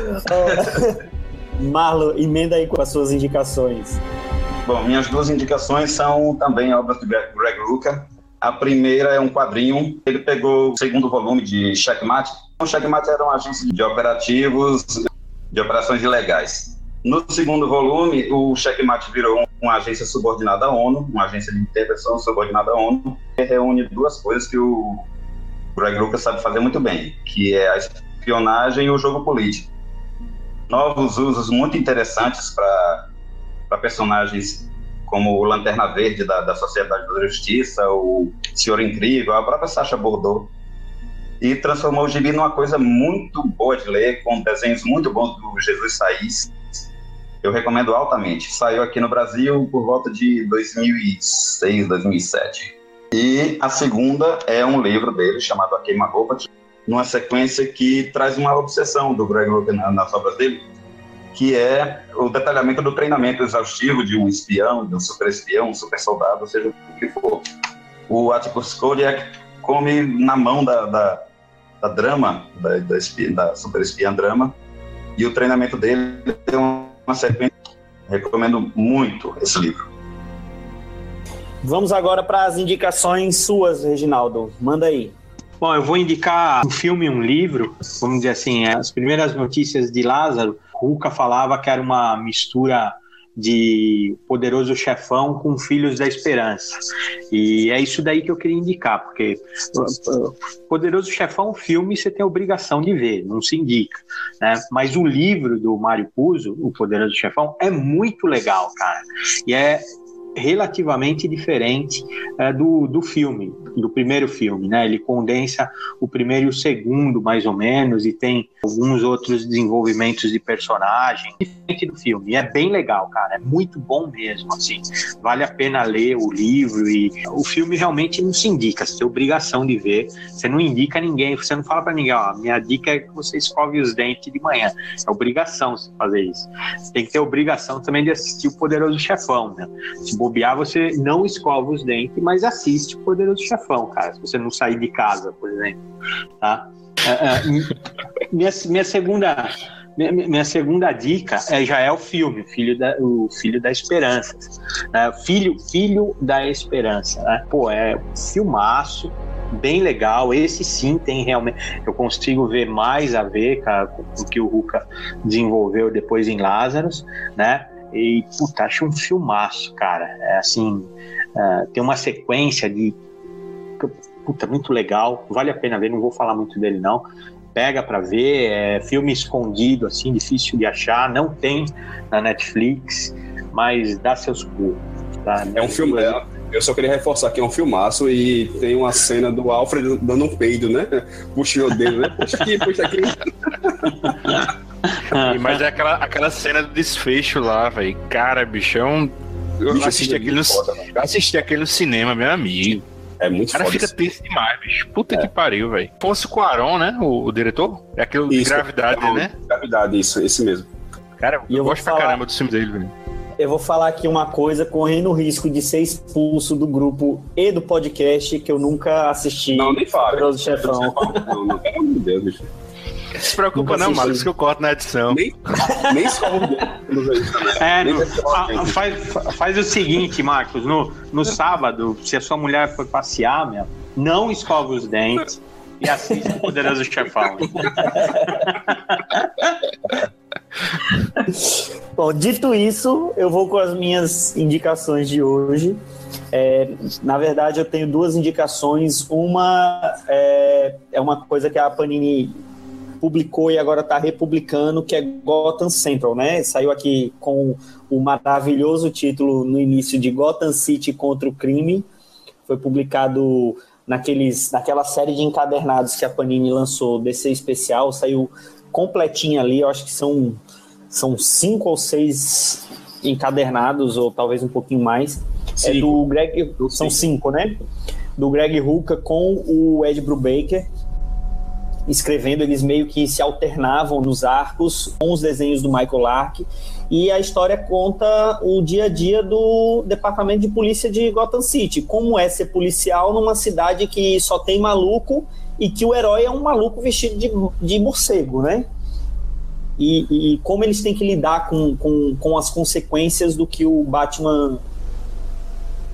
Speaker 4: (laughs)
Speaker 2: Marlon, emenda aí com as suas indicações.
Speaker 4: Bom, minhas duas indicações são também obras do Greg Rucka. A primeira é um quadrinho. Ele pegou o segundo volume de Checkmate. O Checkmate era uma agência de operativos, de operações ilegais. No segundo volume, o Checkmate virou uma agência subordinada à ONU, uma agência de intervenção subordinada à ONU, que reúne duas coisas que o Greg Rucka sabe fazer muito bem, que é a espionagem e o jogo político. Novos usos muito interessantes para personagens como o Lanterna Verde da, da Sociedade da Justiça, o Senhor Incrível, a própria Sacha Bordeaux. E transformou o gibi numa coisa muito boa de ler, com desenhos muito bons do Jesus Saiz. Eu recomendo altamente. Saiu aqui no Brasil por volta de 2006, 2007. E a segunda é um livro dele chamado A Queima-Roupa, numa sequência que traz uma obsessão do Greg na- nas obras dele, que é o detalhamento do treinamento exaustivo de um espião, de um super espião, um super soldado, seja o que for. O Atticus Kodiak come na mão da, da, da drama, da, da, da super espiã drama, e o treinamento dele tem uma sequência. Recomendo muito esse livro.
Speaker 2: Vamos agora para as indicações suas, Reginaldo. Manda aí.
Speaker 7: Bom, eu vou indicar um filme e um livro. Vamos dizer assim, as primeiras notícias de Lázaro, Ruca falava que era uma mistura de Poderoso Chefão com Filhos da Esperança. E é isso daí que eu queria indicar, porque uh, uh, Poderoso Chefão, filme, você tem obrigação de ver, não se indica. Né? Mas o livro do Mário Puzo, O Poderoso Chefão, é muito legal, cara. E é relativamente diferente é, do, do filme, do primeiro filme, né? Ele condensa o primeiro e o segundo, mais ou menos, e tem alguns outros desenvolvimentos de personagem diferente do filme. E é bem legal, cara. É muito bom mesmo, assim. Vale a pena ler o livro e o filme realmente não se indica. Você tem obrigação de ver. Você não indica ninguém. Você não fala para ninguém, ó, minha dica é que você escove os dentes de manhã. É obrigação você fazer isso. Você tem que ter obrigação também de assistir o Poderoso Chefão, né? Se bobear, você não escova os dentes, mas assiste o Poderoso Chefão, cara. Se você não sair de casa, por exemplo, tá? É, é, minha, minha segunda minha, segunda dica é, já é o filme, Filho da, o filho da Esperança. né? filho, filho da Esperança. Né? Pô, é um filmaço, bem legal. Esse sim tem realmente. Eu consigo ver mais a ver cara, com o que o Ruka desenvolveu depois em Lázaros, né? E, puta, acho um filmaço, cara. É assim, é, tem uma sequência de. Puta, muito legal. Vale a pena ver, não vou falar muito dele, não. Pega pra ver, é filme escondido, assim, difícil de achar. Não tem na Netflix, mas dá seus pulos. Tá?
Speaker 6: É um filme. é, eu só queria reforçar que é um filmaço e tem uma cena do Alfred dando um peido, né? Puxa o dedo, né? Puxa aqui, puxa aqui.
Speaker 5: Mas é aquela, aquela cena do desfecho lá, velho. Cara, bichão. Eu
Speaker 6: Bicho,
Speaker 5: assisti, aquele no,
Speaker 6: é foda,
Speaker 5: eu assisti aquele no cinema, meu amigo.
Speaker 6: É muito
Speaker 5: O cara
Speaker 6: foda
Speaker 5: fica
Speaker 6: isso.
Speaker 5: tenso demais, bicho. Puta que pariu, velho. Fosse com o Aron, né? O, o diretor? É aquele de gravidade,
Speaker 6: é
Speaker 5: né?
Speaker 6: Gravidade, isso, esse mesmo.
Speaker 5: Cara,
Speaker 2: E eu
Speaker 5: eu gosto pra
Speaker 2: falar-
Speaker 5: caramba do filme dele, velho.
Speaker 2: Eu vou falar aqui uma coisa correndo o risco de ser expulso do grupo e do podcast que eu nunca assisti.
Speaker 6: Não, nem fala.
Speaker 2: Poderoso Chefão.
Speaker 6: Não, não, pelo amor de Deus, bicho.
Speaker 5: Se preocupa não,
Speaker 2: assisti.
Speaker 5: Marcos, que eu corto na edição.
Speaker 6: Nem, nem escova o dedo quando vê isso também.
Speaker 7: É, no-
Speaker 6: gente.
Speaker 7: faz, faz o seguinte, Marcos, no, no sábado, se a sua mulher for passear, meu, não escova os dentes e assiste o Poderoso Chefão. (laughs)
Speaker 2: Bom, dito isso, eu vou com as minhas indicações de hoje. É, na verdade, eu tenho duas indicações. Uma é, é uma coisa que a Panini publicou e agora está republicando, que é Gotham Central, né? Saiu aqui com o maravilhoso título no início de Gotham City contra o crime. Foi publicado naqueles, naquela série de encadernados que a Panini lançou, DC especial, saiu completinho ali, eu acho que são são cinco ou seis encadernados, ou talvez um pouquinho mais. É do Greg. São cinco, né? Do Greg Rucka com o Ed Brubaker. Escrevendo, eles meio que se alternavam nos arcos com os desenhos do Michael Lark. e a história conta o dia a dia do departamento de polícia de Gotham City, como é ser policial numa cidade que só tem maluco e que o herói é um maluco vestido de, de morcego, né? E, e como eles têm que lidar com, com, com as consequências do que o Batman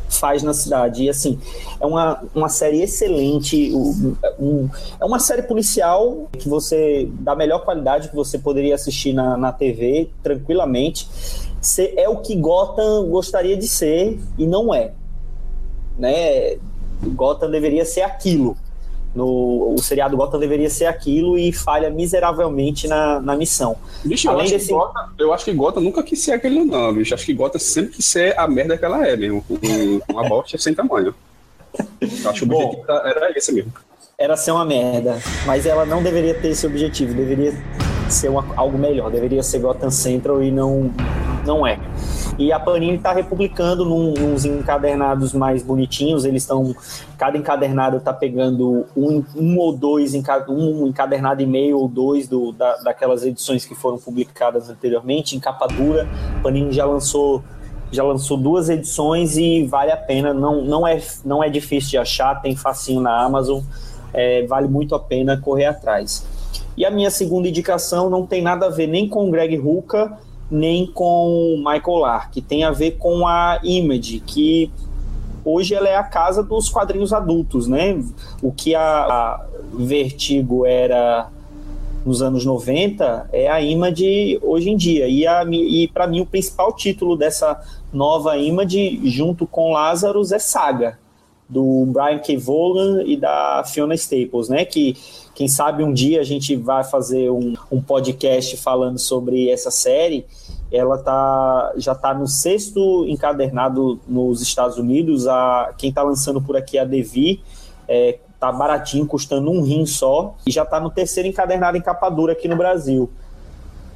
Speaker 2: faz na cidade. E assim, é uma, uma série excelente. Um, é uma série policial que você, da melhor qualidade que você poderia assistir na, na TV, tranquilamente. É o que Gotham gostaria de ser e não é. Né? Gotham deveria ser aquilo. No, o seriado Gotham deveria ser aquilo e falha miseravelmente na, na missão.
Speaker 6: Bicho, eu acho, desse... Gotham, eu acho que Gotham nunca quis ser aquele não, bicho. Acho que Gotham sempre quis ser a merda que ela é mesmo. Um, uma bosta sem tamanho. Eu acho que o
Speaker 2: Bom,
Speaker 6: objetivo era esse mesmo.
Speaker 2: Era ser uma merda, mas ela não deveria ter esse objetivo, deveria ser uma, algo melhor, deveria ser Gotham Central e não, não é. E a Panini está republicando num, uns encadernados mais bonitinhos. Eles estão. Cada encadernado está pegando um, um ou dois, um encadernado e meio ou dois do, da, daquelas edições que foram publicadas anteriormente, em capa dura. A Panini já lançou. Já lançou duas edições e vale a pena. Não, não, é, não é difícil de achar, tem facinho na Amazon. É, vale muito a pena correr atrás. E a minha segunda indicação não tem nada a ver nem com Greg Rucka nem com Michael Lark, tem a ver com a Image, que hoje ela é a casa dos quadrinhos adultos, né? O que a, a Vertigo era nos anos 90 é a Image hoje em dia. E, a, e para mim o principal título dessa nova Image, junto com Lazarus, é Saga, do Brian K. Vaughan e da Fiona Staples, né? Que quem sabe um dia a gente vai fazer um, um podcast falando sobre essa série. Ela tá, já está no sexto encadernado nos Estados Unidos. A, quem está lançando por aqui é a Devi. É, tá baratinho, custando um rim só. E já está no terceiro encadernado em capa dura aqui no Brasil.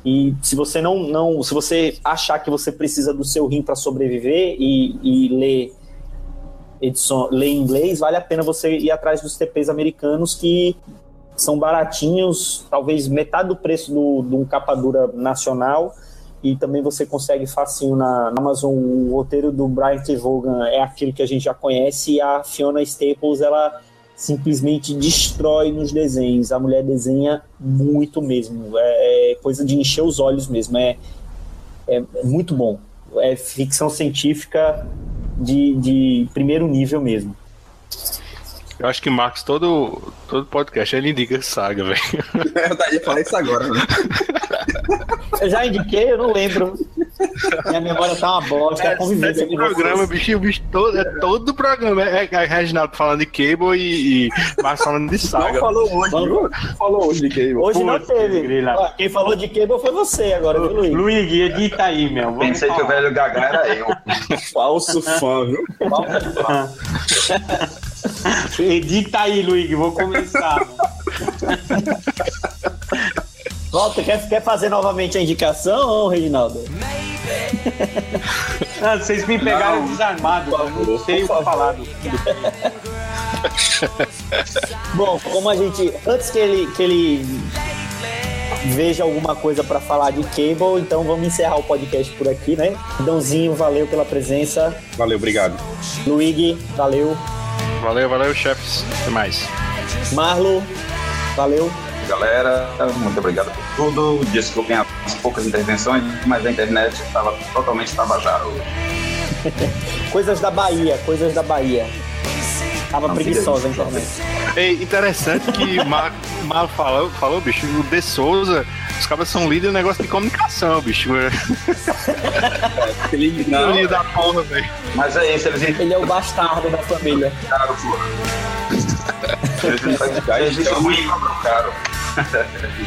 Speaker 2: E se você não, não se você achar que você precisa do seu rim para sobreviver e, e ler edição, ler em inglês, vale a pena você ir atrás dos TPs americanos que são baratinhos, talvez metade do preço do, de um capa dura nacional, e também você consegue facinho na, Amazon. O roteiro do Brian T. Vaughan é aquele que a gente já conhece, e a Fiona Staples, ela simplesmente destrói nos desenhos. A mulher desenha muito mesmo, é, é coisa de encher os olhos mesmo, é, é, é muito bom. É ficção científica de, de primeiro nível mesmo.
Speaker 5: Eu acho que Marcos, todo, todo podcast, ele indica saga, velho. (laughs)
Speaker 6: Eu ia falar isso agora, né?
Speaker 2: Eu já indiquei, eu não lembro. Minha memória tá uma bosta, é, a convivência
Speaker 5: com programa, bicho, bicho todo, é todo o programa. É, é Reginaldo falando de Cable e, e Marcos falando de saga.
Speaker 6: Não falou hoje, Não falou hoje de Cable.
Speaker 2: Hoje Pô, não teve. quem falou de Cable foi você agora, viu, Luiz?
Speaker 7: Luiz, edita aí, meu.
Speaker 4: Pensei falar. que o velho Gagá era eu.
Speaker 6: Falso fã, viu? Falso fã. (laughs)
Speaker 7: Edita aí, Luigi, vou começar.
Speaker 2: Volta, quer, quer fazer novamente a indicação, Reginaldo?
Speaker 7: Não, (laughs) vocês me pegaram não, desarmado, eu não sei o que falar do
Speaker 2: Bom, como a gente. Antes que ele, que ele veja alguma coisa para falar de Cable, então vamos encerrar o podcast por aqui, né? Dãozinho, valeu pela presença.
Speaker 6: Valeu, obrigado.
Speaker 2: Luigi, valeu.
Speaker 5: Valeu, valeu, chefes. Até mais.
Speaker 2: Marlo, valeu.
Speaker 4: Galera, muito obrigado por tudo. Desculpem as poucas intervenções, mas a internet estava totalmente tabajara hoje. (laughs)
Speaker 2: coisas da Bahia, coisas da Bahia. Tava Não, preguiçosa a internet.
Speaker 5: É interessante que Mar, Mar falou, falou, bicho, o De Souza, os caras são líderes no negócio de comunicação, bicho.
Speaker 4: Ele (laughs) não. Líder da porra, velho. Mas é isso, eles...
Speaker 2: Ele é o bastardo da família.
Speaker 4: Caro, porra. (laughs) Eles e caro.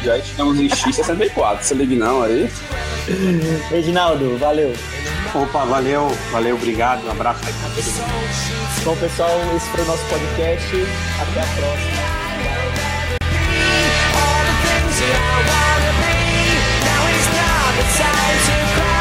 Speaker 6: Já estamos em X64, seu Lignão aí.
Speaker 2: Reginaldo, valeu.
Speaker 7: Opa, valeu, valeu, obrigado, um abraço aí pra todo mundo.
Speaker 2: Bom, pessoal, esse foi o nosso podcast. Até a próxima.
Speaker 11: Time to cry.